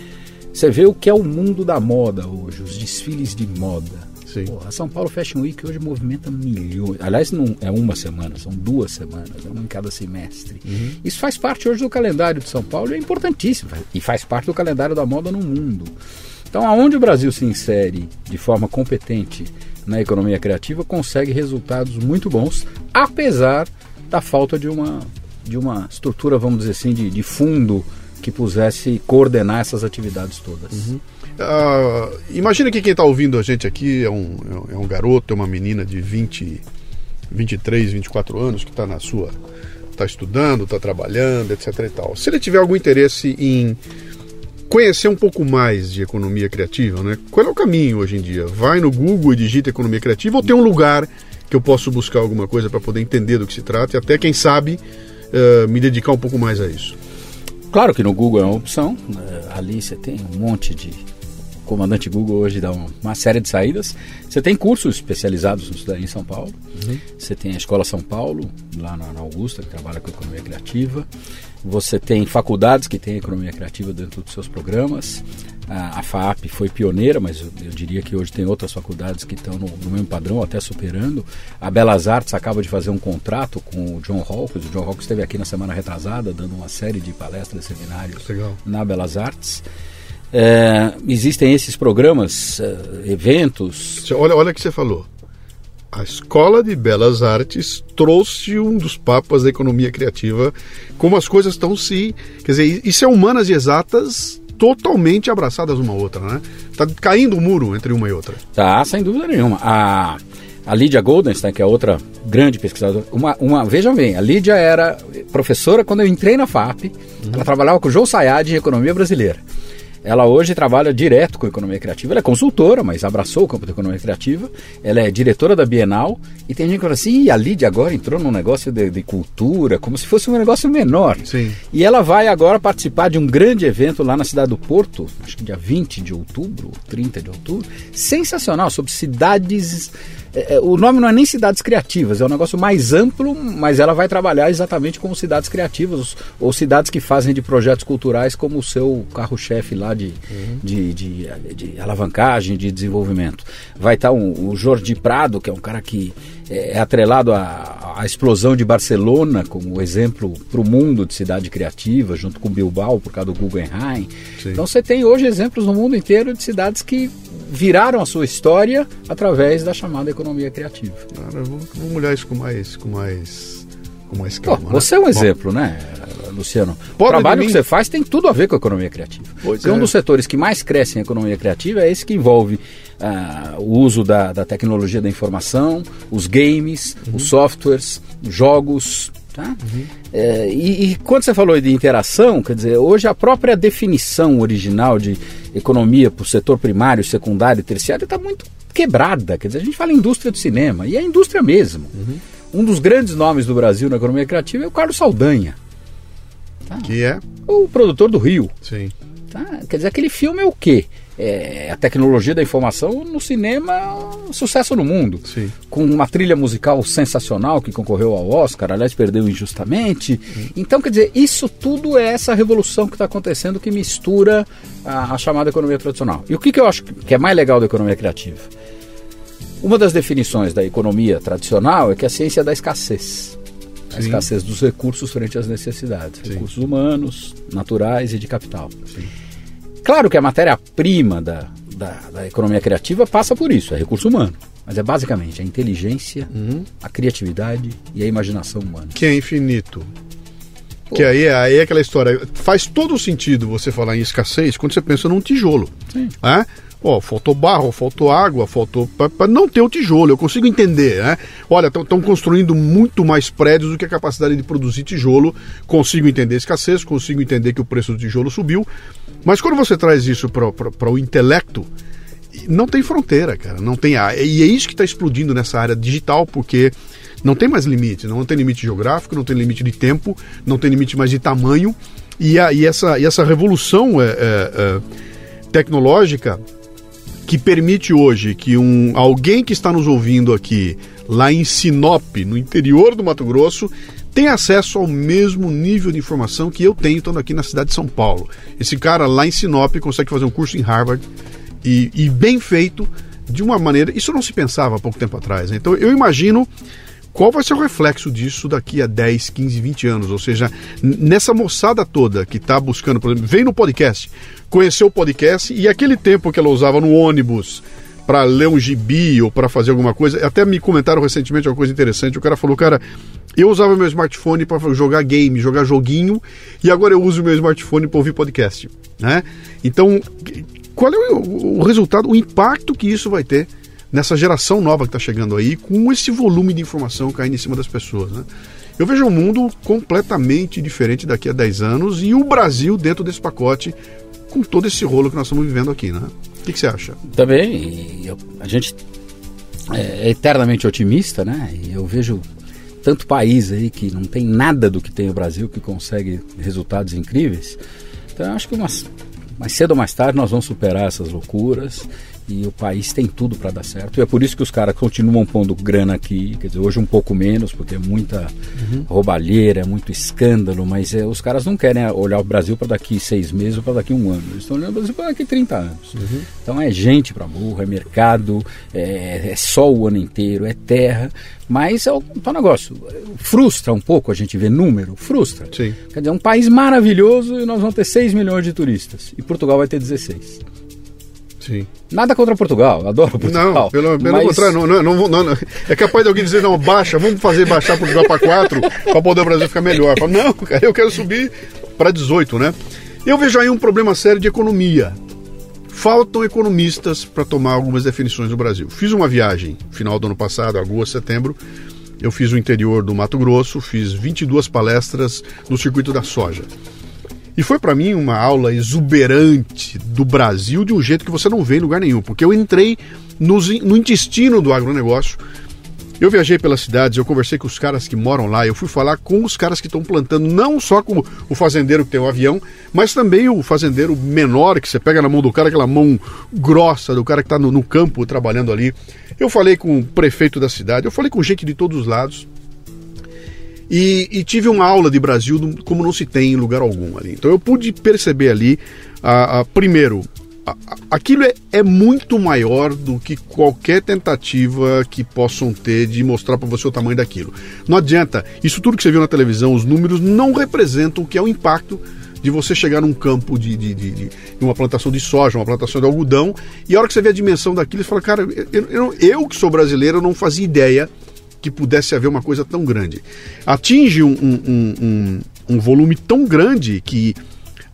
Você vê o que é o mundo da moda hoje, os desfiles de moda. Pô, a São Paulo Fashion Week hoje movimenta milhões. Aliás, não é uma semana, são duas semanas, é uma em cada semestre. Uhum. Isso faz parte hoje do calendário de São Paulo e é importantíssimo. E faz parte do calendário da moda no mundo. Então, aonde o Brasil se insere de forma competente na economia criativa, consegue resultados muito bons, apesar da falta de uma, de uma estrutura, vamos dizer assim, de, de fundo que pusesse coordenar essas atividades todas. Uhum. Uh, imagina que quem está ouvindo a gente aqui é um, é um garoto, é uma menina de 20, 23, 24 anos que está na sua. está estudando, está trabalhando, etc. E tal. Se ele tiver algum interesse em conhecer um pouco mais de economia criativa, né? Qual é o caminho hoje em dia? Vai no Google e digita economia criativa ou tem um lugar que eu posso buscar alguma coisa para poder entender do que se trata e até, quem sabe, uh, me dedicar um pouco mais a isso? Claro que no Google é uma opção. Uh, ali você tem um monte de. O comandante Google hoje dá uma, série de saídas. Você tem cursos especializados em São Paulo. Uhum. Você tem a Escola São Paulo, lá na Augusta, que trabalha com economia criativa. Você tem faculdades que têm economia criativa dentro dos seus programas. A, a FAP foi pioneira, mas eu, eu, diria que hoje tem outras faculdades que estão no, no, mesmo padrão, até superando. A Belas Artes acaba de fazer um contrato com o John Hawkes. O John Hawkes esteve aqui na semana retrasada, dando uma série de palestras e seminários Legal. na Belas Artes. É, existem esses programas, é, eventos. Olha, olha o que você falou. A Escola de Belas Artes trouxe um dos papas da economia criativa, como as coisas estão se. Quer dizer, isso é humanas e exatas totalmente abraçadas uma à outra, né? Tá caindo o um muro entre uma e outra. Tá, sem dúvida nenhuma. A, a Lídia Goldenstein, que é outra grande pesquisadora, uma, uma, vejam bem, a Lídia era professora quando eu entrei na FAP, uhum. ela trabalhava com o João Sayad em Economia Brasileira. Ela hoje trabalha direto com economia criativa. Ela é consultora, mas abraçou o campo da economia criativa. Ela é diretora da Bienal. E tem gente que fala assim: a Lídia agora entrou num negócio de, de, cultura, como se fosse um negócio menor. Sim. E ela vai agora participar de um grande evento lá na cidade do Porto, acho que dia 20 de outubro, 30 de outubro. Sensacional, sobre cidades é, é, o nome não é nem cidades criativas, é um negócio mais amplo, mas ela vai trabalhar exatamente como cidades criativas ou cidades que fazem de projetos culturais como o seu carro-chefe lá de, uhum. de, de, de, alavancagem, de desenvolvimento. Vai estar um, o Jordi Prado, que é um cara que é, é atrelado à, à explosão de Barcelona como exemplo para o mundo de cidade criativa, junto com Bilbao por causa do Guggenheim. Sim. Então você tem hoje exemplos no mundo inteiro de cidades que viraram a sua história através da chamada economia criativa. Cara, vamos, olhar isso com mais, com mais, com mais calma. Pô, você é um exemplo, Bom, né, Luciano? O trabalho que você faz tem tudo a ver com a economia criativa. Pois é. um dos setores que mais cresce em economia criativa é esse que envolve uh, o uso da, da, tecnologia da informação, os games, uhum. os softwares, jogos, Tá? Uhum. É, e, e, quando você falou de interação, quer dizer, hoje a própria definição original de economia para o setor primário, secundário e terciário está muito quebrada. Quer dizer, a gente fala indústria do cinema, e é indústria mesmo. Uhum. Um dos grandes nomes do Brasil na economia criativa é o Carlos Saldanha. Tá? Que é? O produtor do Rio. Sim. Tá? Quer dizer, aquele filme é o quê? É, a tecnologia da informação no cinema é um sucesso no mundo. Sim. Com uma trilha musical sensacional que concorreu ao Oscar, aliás, perdeu injustamente. Sim. Então, quer dizer, isso tudo é essa revolução que está acontecendo que mistura a, a, chamada economia tradicional. E o que, que eu acho que é mais legal da economia criativa? Uma das definições da economia tradicional é que a ciência é da escassez. A Sim. escassez dos recursos frente às necessidades. Recursos humanos, naturais e de capital. Sim. Claro que a matéria-prima da, da, da, economia criativa passa por isso, é recurso humano. Mas é basicamente a inteligência, uhum. a criatividade e a imaginação humana. Que é infinito. Pô. Que aí, aí é aquela história. Faz todo sentido você falar em escassez quando você pensa num tijolo. Sim. É? Ó, faltou barro, faltou água, faltou. para não ter o tijolo, eu consigo entender, né? Olha, estão construindo muito mais prédios do que a capacidade de produzir tijolo. Consigo entender a escassez, consigo entender que o preço do tijolo subiu. Mas quando você traz isso para o intelecto, não tem fronteira, cara. Não tem. E é isso que está explodindo nessa área digital, porque não tem mais limite. Não tem limite geográfico, não tem limite de tempo, não tem limite mais de tamanho. E, a, e, essa, e essa revolução é, é, é, tecnológica que permite hoje que um, alguém que está nos ouvindo aqui, lá em Sinop, no interior do Mato Grosso, tem acesso ao mesmo nível de informação que eu tenho estando aqui na cidade de São Paulo. Esse cara lá em Sinop consegue fazer um curso em Harvard e, e bem feito de uma maneira. Isso não se pensava há pouco tempo atrás. Né? Então eu imagino qual vai ser o reflexo disso daqui a 10, 15, 20 anos? Ou seja, nessa moçada toda que está buscando, por exemplo, vem no podcast, conheceu o podcast e aquele tempo que ela usava no ônibus para ler um gibi ou para fazer alguma coisa, até me comentaram recentemente uma coisa interessante. O cara falou, cara, eu usava meu smartphone para jogar game, jogar joguinho, e agora eu uso meu smartphone para ouvir podcast. Né? Então, qual é o resultado, o impacto que isso vai ter nessa geração nova que está chegando aí, com esse volume de informação caindo em cima das pessoas? Né? Eu vejo um mundo completamente diferente daqui a 10 anos e o Brasil dentro desse pacote, com todo esse rolo que nós estamos vivendo aqui. Né? O que, você acha? Também, a gente é, é eternamente otimista, né? Eu vejo tanto país aí que não tem nada do que tem o Brasil que consegue resultados incríveis. Então eu acho que umas, mais cedo ou mais tarde nós vamos superar essas loucuras e o país tem tudo para dar certo. E é por isso que os caras continuam pondo grana aqui, quer dizer, hoje um pouco menos, porque é muita uhum. roubalheira, é muito escândalo, mas é, os caras não querem olhar o Brasil para daqui seis meses ou para daqui um ano. Eles estão olhando o Brasil para daqui 30 anos. Uhum. Então é gente para burro, é mercado, é, é sol o ano inteiro, é terra. Mas é o, é o negócio. Frustra um pouco a gente ver número, frustra. Sim. Quer dizer, é um país maravilhoso e nós vamos ter 6 milhões de turistas. E Portugal vai ter 16. Sim. Nada contra Portugal, adoro Portugal. Não, pelo, pelo mas... contrário, não, não, não, não, é capaz de alguém dizer, não, baixa, vamos fazer baixar Portugal para 4 para poder o Brasil ficar melhor. Falo, não, cara, eu quero subir para 18, né? Eu vejo aí um problema sério de economia. Faltam economistas para tomar algumas definições no Brasil. Fiz uma viagem, final do ano passado, agosto, setembro. Eu fiz o interior do Mato Grosso, fiz 22 palestras no circuito da soja. E foi para mim uma aula exuberante do Brasil de um jeito que você não vê em lugar nenhum, porque eu entrei nos, no intestino do agronegócio. Eu viajei pelas cidades, eu conversei com os caras que moram lá, eu fui falar com os caras que estão plantando, não só com o fazendeiro que tem o avião, mas também o fazendeiro menor, que você pega na mão do cara, aquela mão grossa do cara que está no, no campo trabalhando ali. Eu falei com o prefeito da cidade, eu falei com gente de todos os lados. E, e, tive uma aula de Brasil como não se tem em lugar algum ali. Então eu pude perceber ali, a, a primeiro, a, aquilo é, é, muito maior do que qualquer tentativa que possam ter de mostrar para você o tamanho daquilo. Não adianta, isso tudo que você viu na televisão, os números não representam o que é o impacto de você chegar num campo de, de, de, de, uma plantação de soja, uma plantação de algodão, e a hora que você vê a dimensão daquilo, você fala, cara, eu, eu, eu que sou brasileiro, eu não fazia ideia que pudesse haver uma coisa tão grande. Atinge um, um, um, um volume tão grande que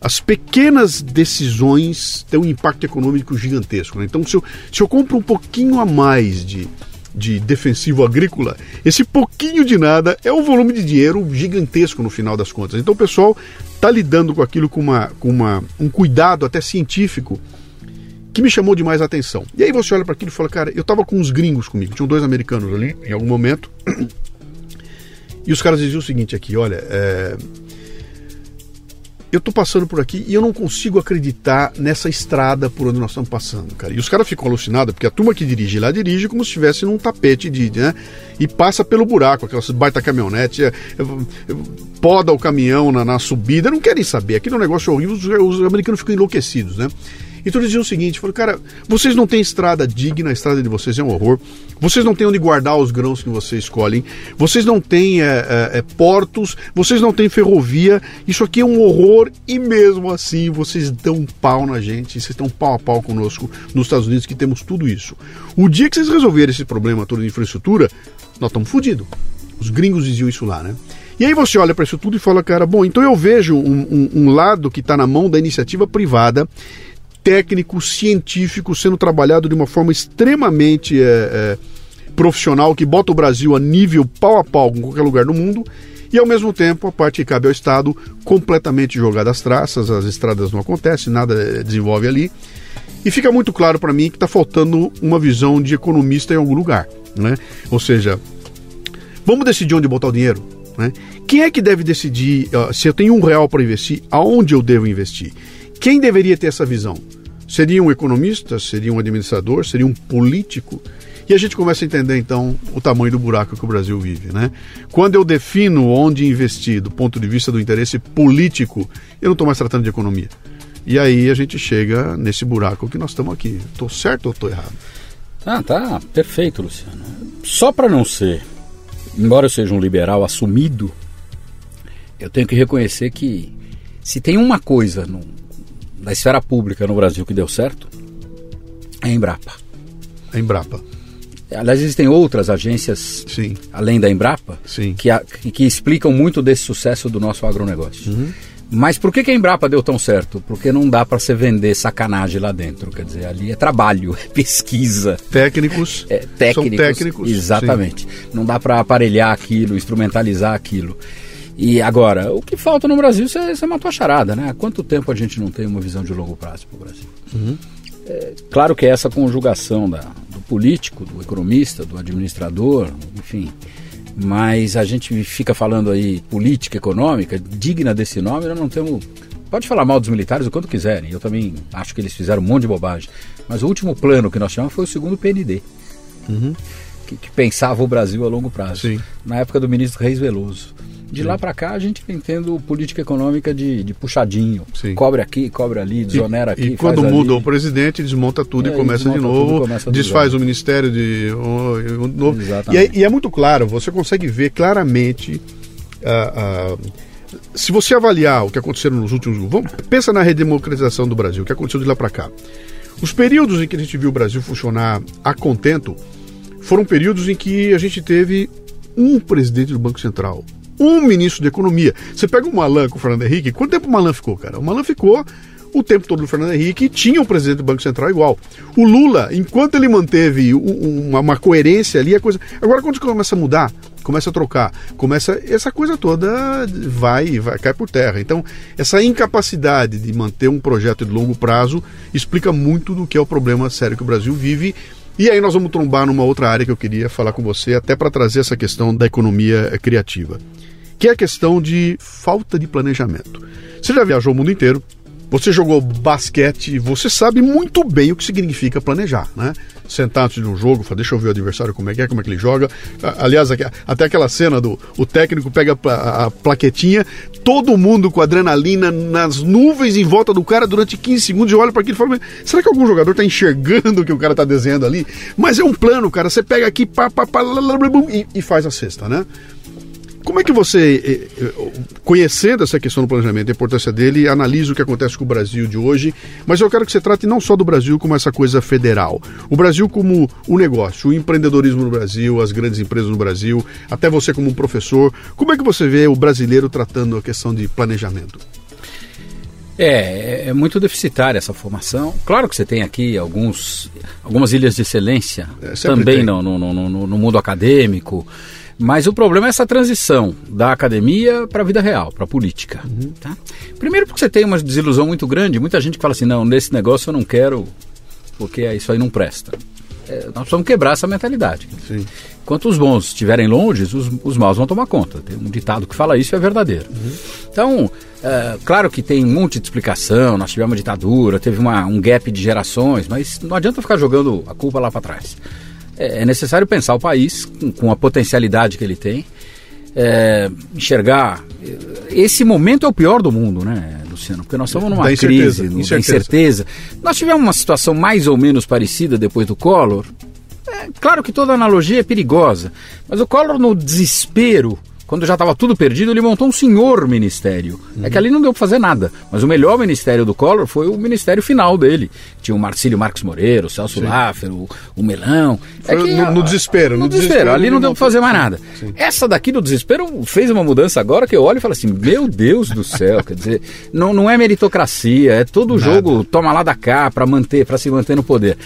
as pequenas decisões têm um impacto econômico gigantesco. Né? Então, se eu, se eu compro um pouquinho a mais de, de defensivo agrícola, esse pouquinho de nada é um volume de dinheiro gigantesco no final das contas. Então, o pessoal está lidando com aquilo com, uma, com uma, um cuidado até científico que me chamou demais a atenção. E aí você olha para aquilo e fala, cara, eu tava com uns gringos comigo, tinham dois americanos ali, em algum momento, e os caras diziam o seguinte aqui, olha, é... eu tô passando por aqui e eu não consigo acreditar nessa estrada por onde nós estamos passando, cara. E os caras ficam alucinados, porque a turma que dirige lá dirige como se estivesse num tapete de, né? E passa pelo buraco, aquelas baita caminhonete, é, é, poda o caminhão na, na subida, não querem saber. Aqui no negócio horrível, os, os americanos ficam enlouquecidos, né? Então eles diziam o seguinte: falaram, cara, vocês não têm estrada digna, a estrada de vocês é um horror. Vocês não têm onde guardar os grãos que vocês escolhem. Vocês não têm é, é, portos. Vocês não têm ferrovia. Isso aqui é um horror e mesmo assim vocês dão um pau na gente. Vocês estão pau a pau conosco nos Estados Unidos que temos tudo isso. O dia que vocês resolverem esse problema todo de infraestrutura, nós estamos fodidos. Os gringos diziam isso lá, né? E aí você olha para isso tudo e fala, cara, bom, então eu vejo um, um, um lado que está na mão da iniciativa privada técnico, científico, sendo trabalhado de uma forma extremamente é, é, profissional, que bota o Brasil a nível pau a pau com qualquer lugar do mundo, e ao mesmo tempo a parte que cabe ao Estado completamente jogada às traças, as estradas não acontecem, nada desenvolve ali. E fica muito claro para mim que está faltando uma visão de economista em algum lugar. Né? Ou seja, vamos decidir onde botar o dinheiro. Né? Quem é que deve decidir uh, se eu tenho um real para investir, aonde eu devo investir? Quem deveria ter essa visão? Seria um economista? Seria um administrador? Seria um político? E a gente começa a entender então o tamanho do buraco que o Brasil vive, né? Quando eu defino onde investir do ponto de vista do interesse político, eu não estou mais tratando de economia. E aí a gente chega nesse buraco que nós estamos aqui. Estou certo ou estou errado? Ah, tá perfeito, Luciano. Só para não ser, embora eu seja um liberal assumido, eu tenho que reconhecer que se tem uma coisa no, da esfera pública no Brasil que deu certo, é a Embrapa. A Embrapa. Aliás, existem outras agências, Sim. além da Embrapa, Sim. que, a- que- explicam muito desse sucesso do nosso agronegócio. Mas por que, que a Embrapa deu tão certo? Porque não dá para você vender sacanagem lá dentro. Quer dizer, ali é trabalho, é pesquisa, Técnicos. é técnicos. São técnicos. Exatamente. Não dá para aparelhar aquilo, instrumentalizar aquilo. E agora, o que falta no Brasil, você, matou a charada, né? Há quanto tempo a gente não tem uma visão de longo prazo para o Brasil? É, claro que essa conjugação da, do político, do economista, do administrador, enfim. Mas a gente fica falando aí política econômica, digna desse nome, nós não temos. Pode falar mal dos militares o quanto quiserem. Eu também acho que eles fizeram um monte de bobagem. Mas o último plano que nós chamamos foi o segundo PND. Que, que pensava o Brasil a longo prazo. Sim. Na época do ministro Reis Veloso. De lá para cá a gente vem tendo política econômica de, de puxadinho. Sim. Cobre aqui, cobre ali, desonera aqui. E quando muda o presidente, desmonta tudo É, e começa de desmonta tudo e novo, começa desfaz o ministério de um, um novo. E é, e é muito claro, você consegue ver claramente. ah, ah, se você avaliar o que aconteceu nos últimos. Vamos, pensa na redemocratização do Brasil, o que aconteceu de lá para cá. Os períodos em que a gente viu o Brasil funcionar a contento foram períodos em que a gente teve um presidente do Banco Central, um ministro da Economia. Você pega o Malan com o Fernando Henrique, quanto tempo o Malan ficou, cara? O Malan ficou o tempo todo do Fernando Henrique tinha um presidente do Banco Central igual. O Lula, enquanto ele manteve uma, uma coerência ali, a coisa. Agora, quando começa a mudar, começa a trocar, começa. Essa coisa toda vai, vai cai por terra. Então, essa incapacidade de manter um projeto de longo prazo explica muito do que é o problema sério que o Brasil vive. E aí nós vamos trombar numa outra área que eu queria falar com você, até para trazer essa questão da economia criativa, que é a questão de falta de planejamento. Você já viajou o mundo inteiro, você jogou basquete, você sabe muito bem o que significa planejar, né? Sentar antes de um jogo, falar, deixa eu ver o adversário como é que é, como é que ele joga. Aliás, até aquela cena do o técnico pega a pla- a plaquetinha, todo mundo com adrenalina nas nuvens em volta do cara durante 15 segundos e olha para aquilo e fala, "Mas será que algum jogador tá enxergando o que o cara tá desenhando ali? Mas é um plano, cara. Você pega aqui pá, pá, pá, lá, lá, e, e faz a cesta, né? Como é que você, eh, eh, conhecendo essa questão do planejamento, a importância dele, analisa o que acontece com o Brasil de hoje, mas eu quero que você trate não só do Brasil como essa coisa federal. O Brasil como o negócio, o empreendedorismo no Brasil, as grandes empresas no Brasil, até você como um professor. Como é que você vê o brasileiro tratando a questão de planejamento? É, é muito deficitária essa formação. Claro que você tem aqui alguns, algumas ilhas de excelência É, também no, no, no- no mundo acadêmico, mas o problema é essa transição da academia para a vida real, para a política. Uhum. tá? Primeiro porque você tem uma desilusão muito grande, muita gente que fala assim, não, nesse negócio eu não quero, porque isso aí não presta. É, nós precisamos quebrar essa mentalidade. Sim. Enquanto os bons estiverem longe, os, os maus vão tomar conta. Tem um ditado que fala isso e é verdadeiro. Então, é, claro que tem um monte de explicação. Nós tivemos uma ditadura, teve uma- um gap de gerações, mas não adianta ficar jogando a culpa lá para trás. É, é necessário pensar o país com, a potencialidade que ele tem, é, enxergar. Esse momento é o pior do mundo, né, Luciano? Porque nós estamos numa Da crise, da incerteza. incerteza. Nós tivemos uma situação mais ou menos parecida depois do Collor. É, claro que toda analogia é perigosa, mas o Collor, no desespero, quando já estava tudo perdido, ele montou um senhor ministério. É que ali não deu para fazer nada, mas o melhor ministério do Collor foi o ministério final dele. Tinha o Marcílio Marques Moreira, o Celso Laffer, o, o Melão. É Foi no- no desespero, No, no desespero, desespero ali não deu para fazer mais nada. Essa daqui do desespero fez uma mudança agora que eu olho e falo assim: meu Deus do céu, quer dizer, não, não é meritocracia, é todo jogo toma lá da cá para manter, para se manter no poder.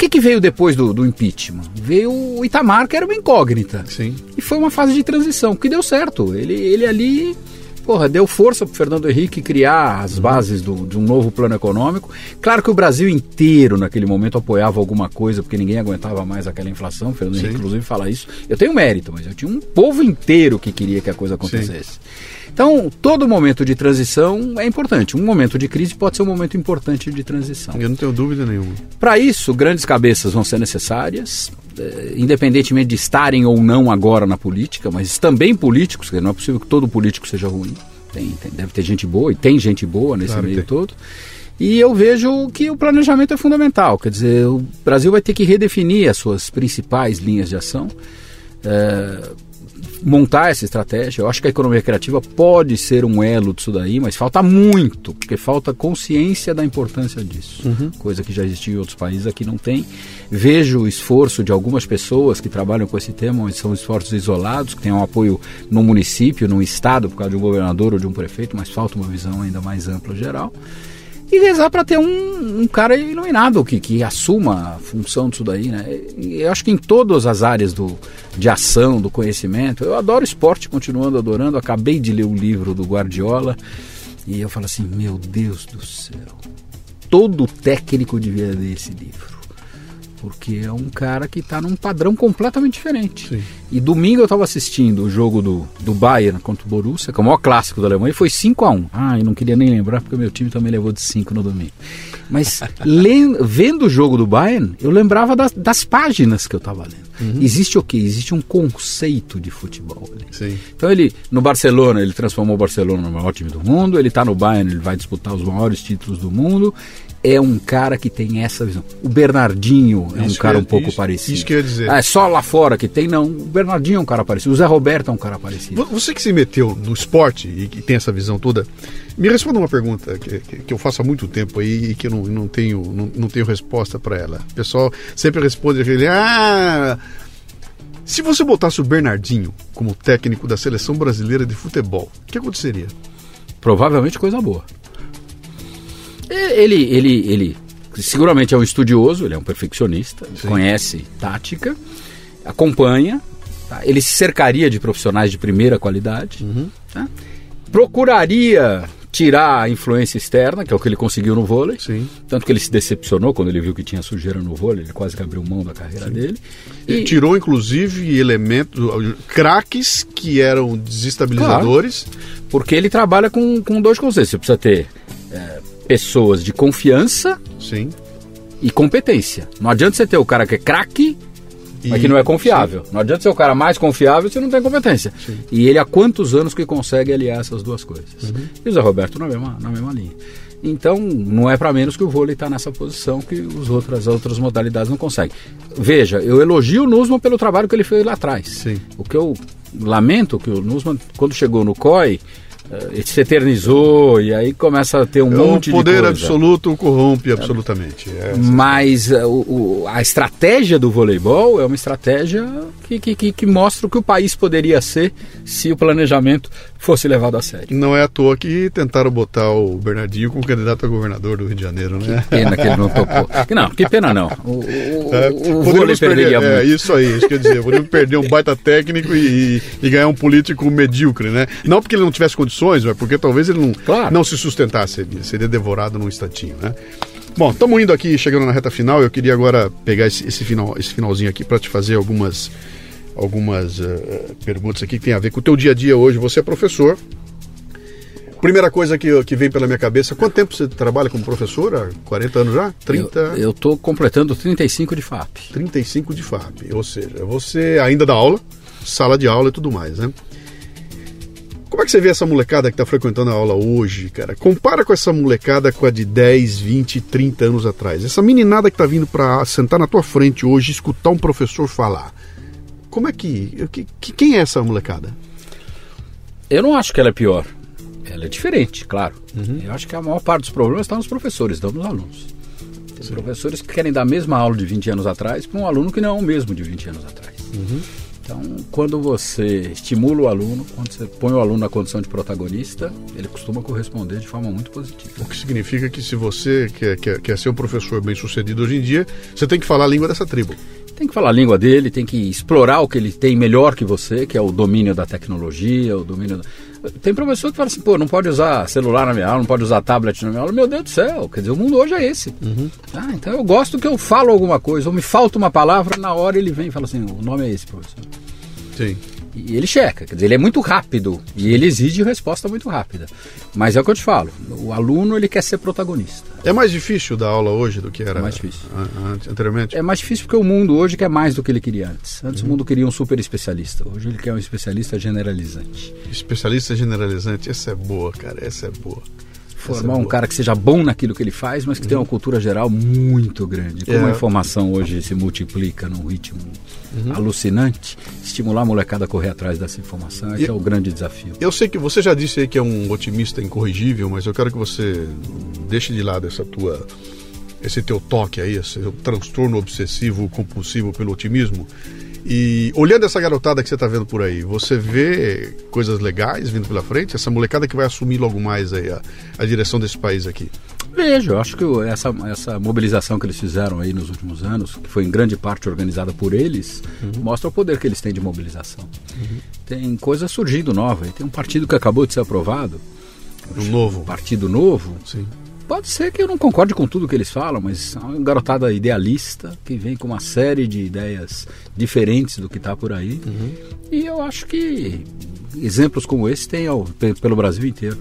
O que, que veio depois do, do impeachment? Veio o Itamar, que era uma incógnita. Sim. E foi uma fase de transição, que deu certo. Ele, ele ali porra, deu força para Fernando Henrique criar as bases do, de um novo plano econômico. Claro que o Brasil inteiro, naquele momento, apoiava alguma coisa, porque ninguém aguentava mais aquela inflação. O Fernando Sim. Henrique, inclusive, fala isso. Eu tenho mérito, mas eu tinha um povo inteiro que queria que a coisa acontecesse. Sim. Então, todo momento de transição é importante. Um momento de crise pode ser um momento importante de transição. Eu não tenho dúvida nenhuma. Para isso, grandes cabeças vão ser necessárias, eh, independentemente de estarem ou não agora na política, mas também políticos, porque não é possível que todo político seja ruim. Tem, tem, deve ter gente boa, e tem gente boa nesse claro, meio tem. todo. E eu vejo que o planejamento é fundamental. Quer dizer, o Brasil vai ter que redefinir as suas principais linhas de ação. É, montar essa estratégia. Eu acho que a economia criativa pode ser um elo disso daí, mas falta muito, porque falta consciência da importância disso. Uhum. Coisa que já existiu em outros países, aqui não tem. Vejo o esforço de algumas pessoas que trabalham com esse tema, mas são esforços isolados, que têm um apoio no município, no estado, por causa de um governador ou de um prefeito, mas falta uma visão ainda mais ampla geral e rezar para ter um, um, cara iluminado que, que assuma a função disso daí, né? E eu acho que em todas as áreas do, de ação, do conhecimento, eu adoro esporte, continuando adorando. Acabei de ler o livro do Guardiola e eu falo assim: meu Deus do céu, todo técnico devia ler esse livro porque é um cara que está num padrão completamente diferente. Sim. E domingo eu estava assistindo o jogo do, do Bayern contra o Borussia, que é o maior clássico da Alemanha, e foi 5 a 1 Ah, eu não queria nem lembrar, porque o meu time também levou de 5 no domingo. Mas vendo o jogo do Bayern, eu lembrava das, das páginas que eu estava lendo. Uhum. Existe o quê? Existe um conceito de futebol. Então ele, no Barcelona, ele transformou o Barcelona no maior time do mundo, ele está no Bayern, ele vai disputar os maiores títulos do mundo, é um cara que tem essa visão. O Bernardinho é um cara um pouco isso, parecido. Isso que eu ia dizer. Ah, é só lá fora que tem, não. O Bernardinho é um cara parecido. O Zé Roberto é um cara parecido. Você que se meteu no esporte e que tem essa visão toda, me responda uma pergunta que, que, que eu faço há muito tempo aí e que eu não, não, tenho, não, não tenho resposta para ela. O pessoal sempre responde aquele. Ah. Se você botasse o Bernardinho como técnico da seleção brasileira de futebol, o que aconteceria? Provavelmente coisa boa. Ele, ele, ele seguramente é um estudioso, ele é um perfeccionista, Sim. conhece tática, acompanha, tá? ele se cercaria de profissionais de primeira qualidade, uhum. tá? procuraria tirar a influência externa, que é o que ele conseguiu no vôlei. Sim. Tanto que ele se decepcionou quando ele viu que tinha sujeira no vôlei, ele quase que abriu mão da carreira Sim. dele. Ele e... tirou, inclusive, elementos, craques que eram desestabilizadores. Claro, porque ele trabalha com, com dois conceitos. Você precisa ter é, pessoas de confiança Sim. e competência. Não adianta você ter o cara que é craque, mas que não é confiável. Sim. Não adianta ser o cara mais confiável se não tem competência. Sim. E ele há quantos anos que consegue aliar essas duas coisas? Uhum. E o Zé Roberto na mesma, na mesma linha. Então, não é para menos que o vôlei está nessa posição que os outras, as outras modalidades não conseguem. Veja, eu elogio o Nusman pelo trabalho que ele fez lá atrás. Sim. O que eu lamento que o Nusman, quando chegou no COI, uh, se eternizou e aí começa a ter um é, monte de coisa. O poder absoluto corrompe absolutamente. É, Mas uh, o, a estratégia do voleibol é uma estratégia que, que, que, mostra o que o país poderia ser se o planejamento fosse levado a sério. Não é à toa que tentaram botar o Bernardinho como candidato a governador do Rio de Janeiro, né? Que pena que ele não topou. Não, que pena não. O, o, é, o vôlei perderia perder, É, isso aí, isso quer dizer, podemos perder um baita técnico e, e, ganhar um político medíocre, né? Não porque ele não tivesse condições, mas porque talvez ele não, claro. não se sustentasse, seria, seria devorado num instantinho, né? Bom, estamos indo aqui, chegando na reta final. Eu queria agora pegar esse, esse final, esse finalzinho aqui para te fazer algumas algumas uh, perguntas aqui que tem a ver com o teu dia a dia hoje. Você é professor. Primeira coisa que, que vem pela minha cabeça, quanto tempo você trabalha como professor? Há 40 anos já? 30? Eu estou completando 35 de FAP. 35 de FAP, ou seja, você ainda dá aula, sala de aula e tudo mais, né? Como é que você vê essa molecada que está frequentando a aula hoje, cara? Compara com essa molecada com a de 10, 20, 30 anos atrás. Essa meninada que está vindo para sentar na tua frente hoje, escutar um professor falar. Como é que, que. Quem é essa molecada? Eu não acho que ela é pior. Ela é diferente, claro. Uhum. Eu acho que a maior parte dos problemas está nos professores, não nos alunos. Tem Sim. professores que querem dar a mesma aula de 20 anos atrás para um aluno que não é o mesmo de 20 anos atrás. Uhum. Então, quando você estimula o aluno, quando você põe o aluno na condição de protagonista, ele costuma corresponder de forma muito positiva. O que significa que se você quer, quer, quer ser um professor bem sucedido hoje em dia, você tem que falar a língua dessa tribo tem que falar a língua dele, tem que explorar o que ele tem melhor que você, que é o domínio da tecnologia, o domínio. Da... Tem professor que fala assim, pô, não pode usar celular na minha aula, não pode usar tablet na minha aula. Meu Deus do céu, quer dizer, o mundo hoje é esse. Uhum. Ah, então eu gosto que eu falo alguma coisa, ou me falta uma palavra, na hora ele vem e fala assim, o nome é esse, professor. Sim. E ele checa, quer dizer, ele é muito rápido e ele exige resposta muito rápida. Mas é o que eu te falo, o aluno ele quer ser protagonista. É mais difícil dar aula hoje do que era é mais difícil. anteriormente? É mais difícil porque o mundo hoje quer mais do que ele queria antes. Antes uhum. o mundo queria um super especialista, hoje ele quer um especialista generalizante. Especialista generalizante, essa é boa, cara, essa é boa formar um cara que seja bom naquilo que ele faz, mas que uhum. tenha uma cultura geral muito grande. Como é. a informação hoje se multiplica num ritmo uhum. alucinante, estimular a molecada a correr atrás dessa informação é, é o grande desafio. Eu sei que você já disse aí que é um otimista incorrigível, mas eu quero que você deixe de lado essa tua esse teu toque aí, esse transtorno obsessivo compulsivo pelo otimismo e olhando essa garotada que você está vendo por aí, você vê coisas legais vindo pela frente? Essa molecada que vai assumir logo mais aí a, a direção desse país aqui? Vejo, acho que essa, essa mobilização que eles fizeram aí nos últimos anos, que foi em grande parte organizada por eles, uhum. mostra o poder que eles têm de mobilização. Uhum. Tem coisa surgindo nova, tem um partido que acabou de ser aprovado. Um novo. Partido Novo. Sim Pode ser que eu não concorde com tudo que eles falam, mas é uma garotada idealista que vem com uma série de ideias diferentes do que está por aí. Uhum. E eu acho que exemplos como esse tem ao, pelo Brasil inteiro.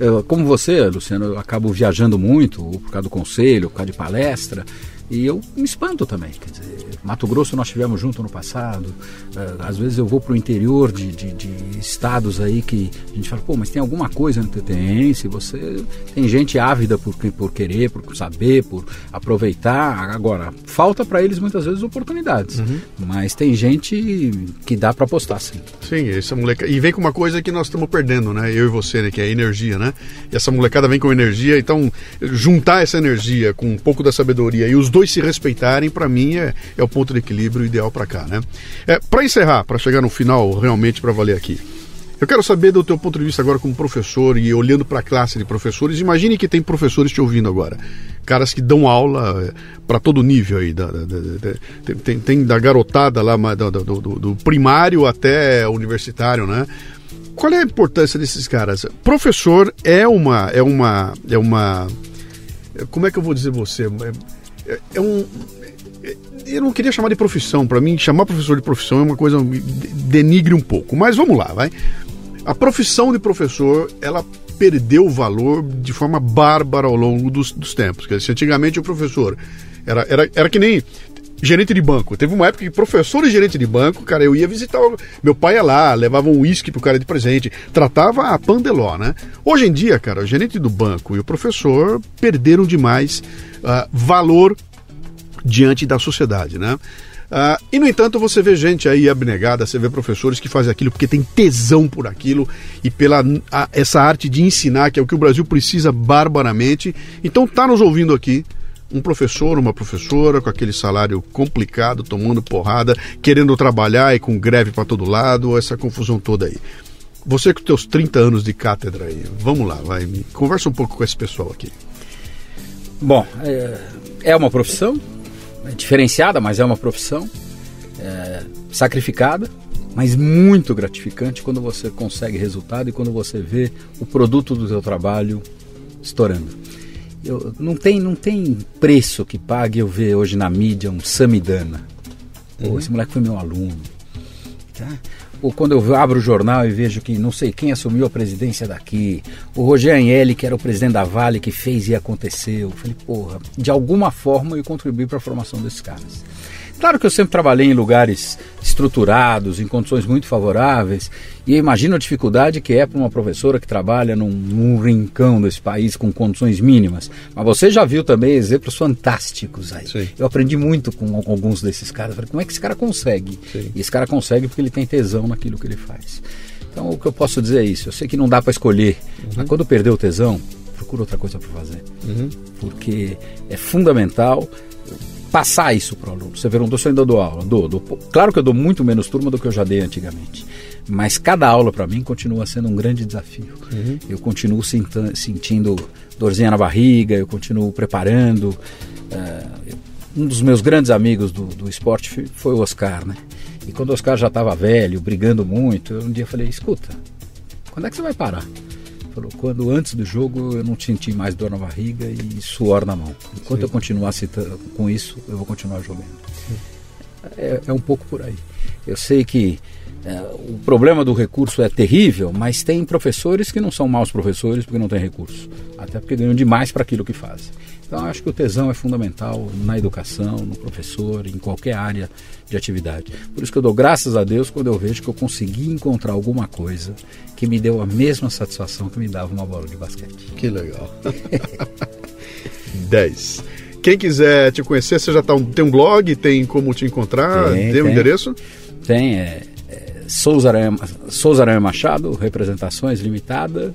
Eu, como você, Luciano, eu acabo viajando muito, por causa do conselho, por causa de palestra. E eu me espanto também. Quer dizer, Mato Grosso nós tivemos junto no passado. Eh, às vezes eu vou para o interior de, de, de, estados aí que a gente fala, pô, mas tem alguma coisa no tem, se você tem gente ávida por, por querer, por saber, por aproveitar. Agora, falta para eles muitas vezes oportunidades. Uhum. Mas tem gente que dá para apostar, sim. Sim, essa moleca. E vem com uma coisa que nós estamos perdendo, né? Eu e você, né? Que é a energia, né? E essa molecada vem com energia, então juntar essa energia com um pouco da sabedoria e os dois se respeitarem, para mim, é, é o ponto de equilíbrio ideal para cá, né? É, para encerrar, para chegar no final realmente para valer aqui. Eu quero saber do teu ponto de vista agora como professor e olhando para a classe de professores. Imagine que tem professores te ouvindo agora, caras que dão aula é, para todo nível aí, da, da, da, tem, tem, da garotada lá do, do, do primário até universitário, né? Qual é a importância desses caras? Professor é uma é uma é uma como é que eu vou dizer você? É, é um. É, eu não queria chamar de profissão. Para mim, chamar professor de profissão é uma coisa denigre um pouco. Mas vamos lá, vai. A profissão de professor, ela perdeu valor de forma bárbara ao longo dos, dos tempos. Quer dizer, antigamente o professor era, era, era que nem gerente de banco. Teve uma época que professor e gerente de banco, cara, eu ia visitar. Meu pai ia lá, levava um uísque pro cara de presente, tratava a pandeló, né? Hoje em dia, cara, o gerente do banco e o professor perderam demais uh, valor diante da sociedade, né? Uh, e no entanto você vê gente aí abnegada, você vê professores que fazem aquilo porque tem tesão por aquilo e pela a, essa arte de ensinar, que é o que o Brasil precisa barbaramente. Então tá nos ouvindo aqui um professor, uma professora com aquele salário complicado, tomando porrada, querendo trabalhar e com greve para todo lado, essa confusão toda aí. Você com teus 30 anos de cátedra aí, vamos lá, vai, conversa um pouco com esse pessoal aqui. Bom, é, é uma profissão, é diferenciada, mas é uma profissão é, sacrificada, mas muito gratificante quando você consegue resultado e quando você vê o produto do seu trabalho estourando. Eu, não, tem, não tem preço que pague eu ver hoje na mídia um Samidana. Pô, uhum. esse moleque foi meu aluno. Tá? ou quando eu abro o jornal e vejo que não sei quem assumiu a presidência daqui, o Roger Anhele, que era o presidente da Vale, que fez e aconteceu. Eu falei, porra, de alguma forma eu contribuí para a formação desses caras. Claro que eu sempre trabalhei em lugares estruturados, em condições muito favoráveis, e imagino a dificuldade que é para uma professora que trabalha num, num, rincão desse país com condições mínimas. Mas você já viu também exemplos fantásticos aí. Sim. Eu aprendi muito com alguns desses caras. Falei, como é que esse cara consegue? Sim. E esse cara consegue porque ele tem tesão naquilo que ele faz. Então o que eu posso dizer é isso. Eu sei que não dá para escolher, uhum. mas quando perder o tesão, procura outra coisa para fazer. Uhum. Porque é fundamental passar isso para o aluno. Você vê, não estou ainda dou aula. Dou, dou, claro que eu dou muito menos turma do que eu já dei antigamente. Mas cada aula para mim continua sendo um grande desafio. Uhum. Eu continuo sentindo dorzinha na barriga, eu continuo preparando. Eu um dos meus grandes amigos do, do esporte foi o Oscar, né? E quando o Oscar já estava velho, brigando muito, um dia eu falei, escuta, quando é que você vai parar? Falou, quando antes do jogo eu não senti mais dor na barriga e suor na mão. Enquanto Sim. eu continuar com isso, eu vou continuar jogando. É, é, um pouco por aí. Eu sei que o problema do recurso é terrível, mas tem professores que não são maus professores porque não têm recurso, até porque ganham demais para aquilo que fazem. Então, acho que o tesão é fundamental na educação, no professor, em qualquer área de atividade. Por isso que eu dou graças a Deus quando eu vejo que eu consegui encontrar alguma coisa que me deu a mesma satisfação que me dava uma bola de basquete. Que legal. 10. Quem quiser te conhecer, você já tá um, tem um blog, tem como te encontrar, tem, tem um endereço? Tem, é Souza Aranha, Souza Aranha Machado, Representações Limitada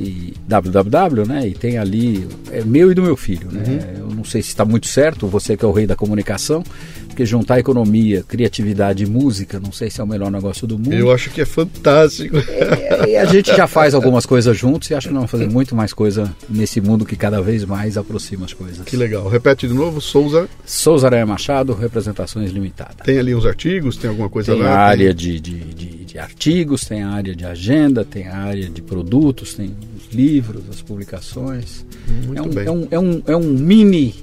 e www, né? E tem ali, é meu e do meu filho, né? Uhum. Eu não sei se está muito certo, você que é o rei da comunicação, porque juntar economia, criatividade e música, não sei se é o melhor negócio do mundo. Eu acho que é fantástico. É, e a gente já faz algumas coisas juntos e acho que nós vamos fazer muito mais coisa nesse mundo que cada vez mais aproxima as coisas. Que legal. Repete de novo, Souza. Souza Aranha Machado, Representações Limitadas. Tem ali uns artigos, tem alguma coisa tem lá? Área tem... de, de, de, de artigos, tem a área de agenda, tem a área de produtos, tem os livros, as publicações. É um. É um, é um, é um mini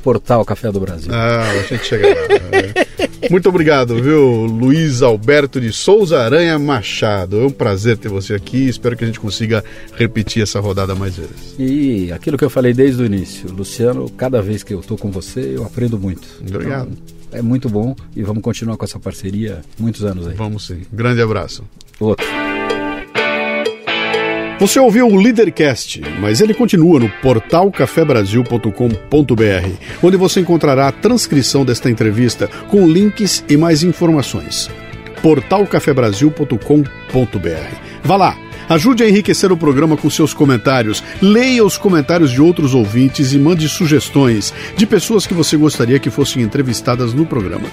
portal Café do Brasil. Ah, a gente chega lá. É. Muito obrigado, viu, Luiz Alberto de Souza Aranha Machado. É um prazer ter você aqui. Espero que a gente consiga repetir essa rodada mais vezes. E aquilo que eu falei desde o início, Luciano, cada vez que eu estou com você, eu aprendo muito. Obrigado. Então, é muito bom e vamos continuar com essa parceria muitos anos aí. Vamos sim. Grande abraço. Outro. Você ouviu o Leadercast, mas ele continua no portal cafebrasil.com.br, onde você encontrará a transcrição desta entrevista com links e mais informações. portalcafebrasil.com.br. Vá lá, ajude a enriquecer o programa com seus comentários, leia os comentários de outros ouvintes e mande sugestões de pessoas que você gostaria que fossem entrevistadas no programa.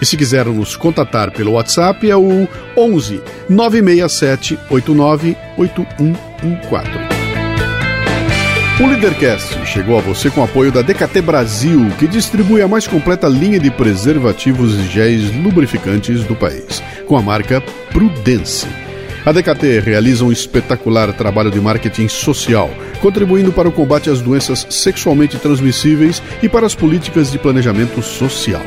E se quiser nos contatar pelo WhatsApp é o 11 967 89 8114. O Leadercast chegou a você com apoio da DKT Brasil, que distribui a mais completa linha de preservativos e géis lubrificantes do país, com a marca Prudence. A DKT realiza um espetacular trabalho de marketing social, contribuindo para o combate às doenças sexualmente transmissíveis e para as políticas de planejamento social.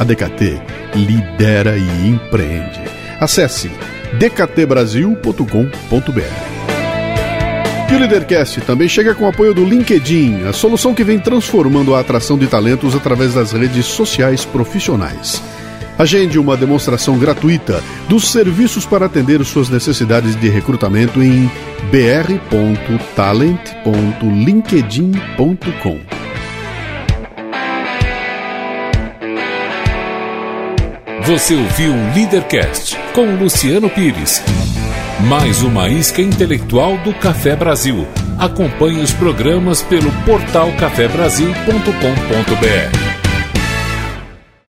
A DKT lidera e empreende. Acesse dktbrasil.com.br. E o Leadercast também chega com o apoio do LinkedIn, a solução que vem transformando a atração de talentos através das redes sociais profissionais. Agende uma demonstração gratuita dos serviços para atender suas necessidades de recrutamento em br.talent.linkedin.com. Você ouviu o Leadercast com Luciano Pires. Mais uma isca intelectual do Café Brasil. Acompanhe os programas pelo portal cafebrasil.com.br.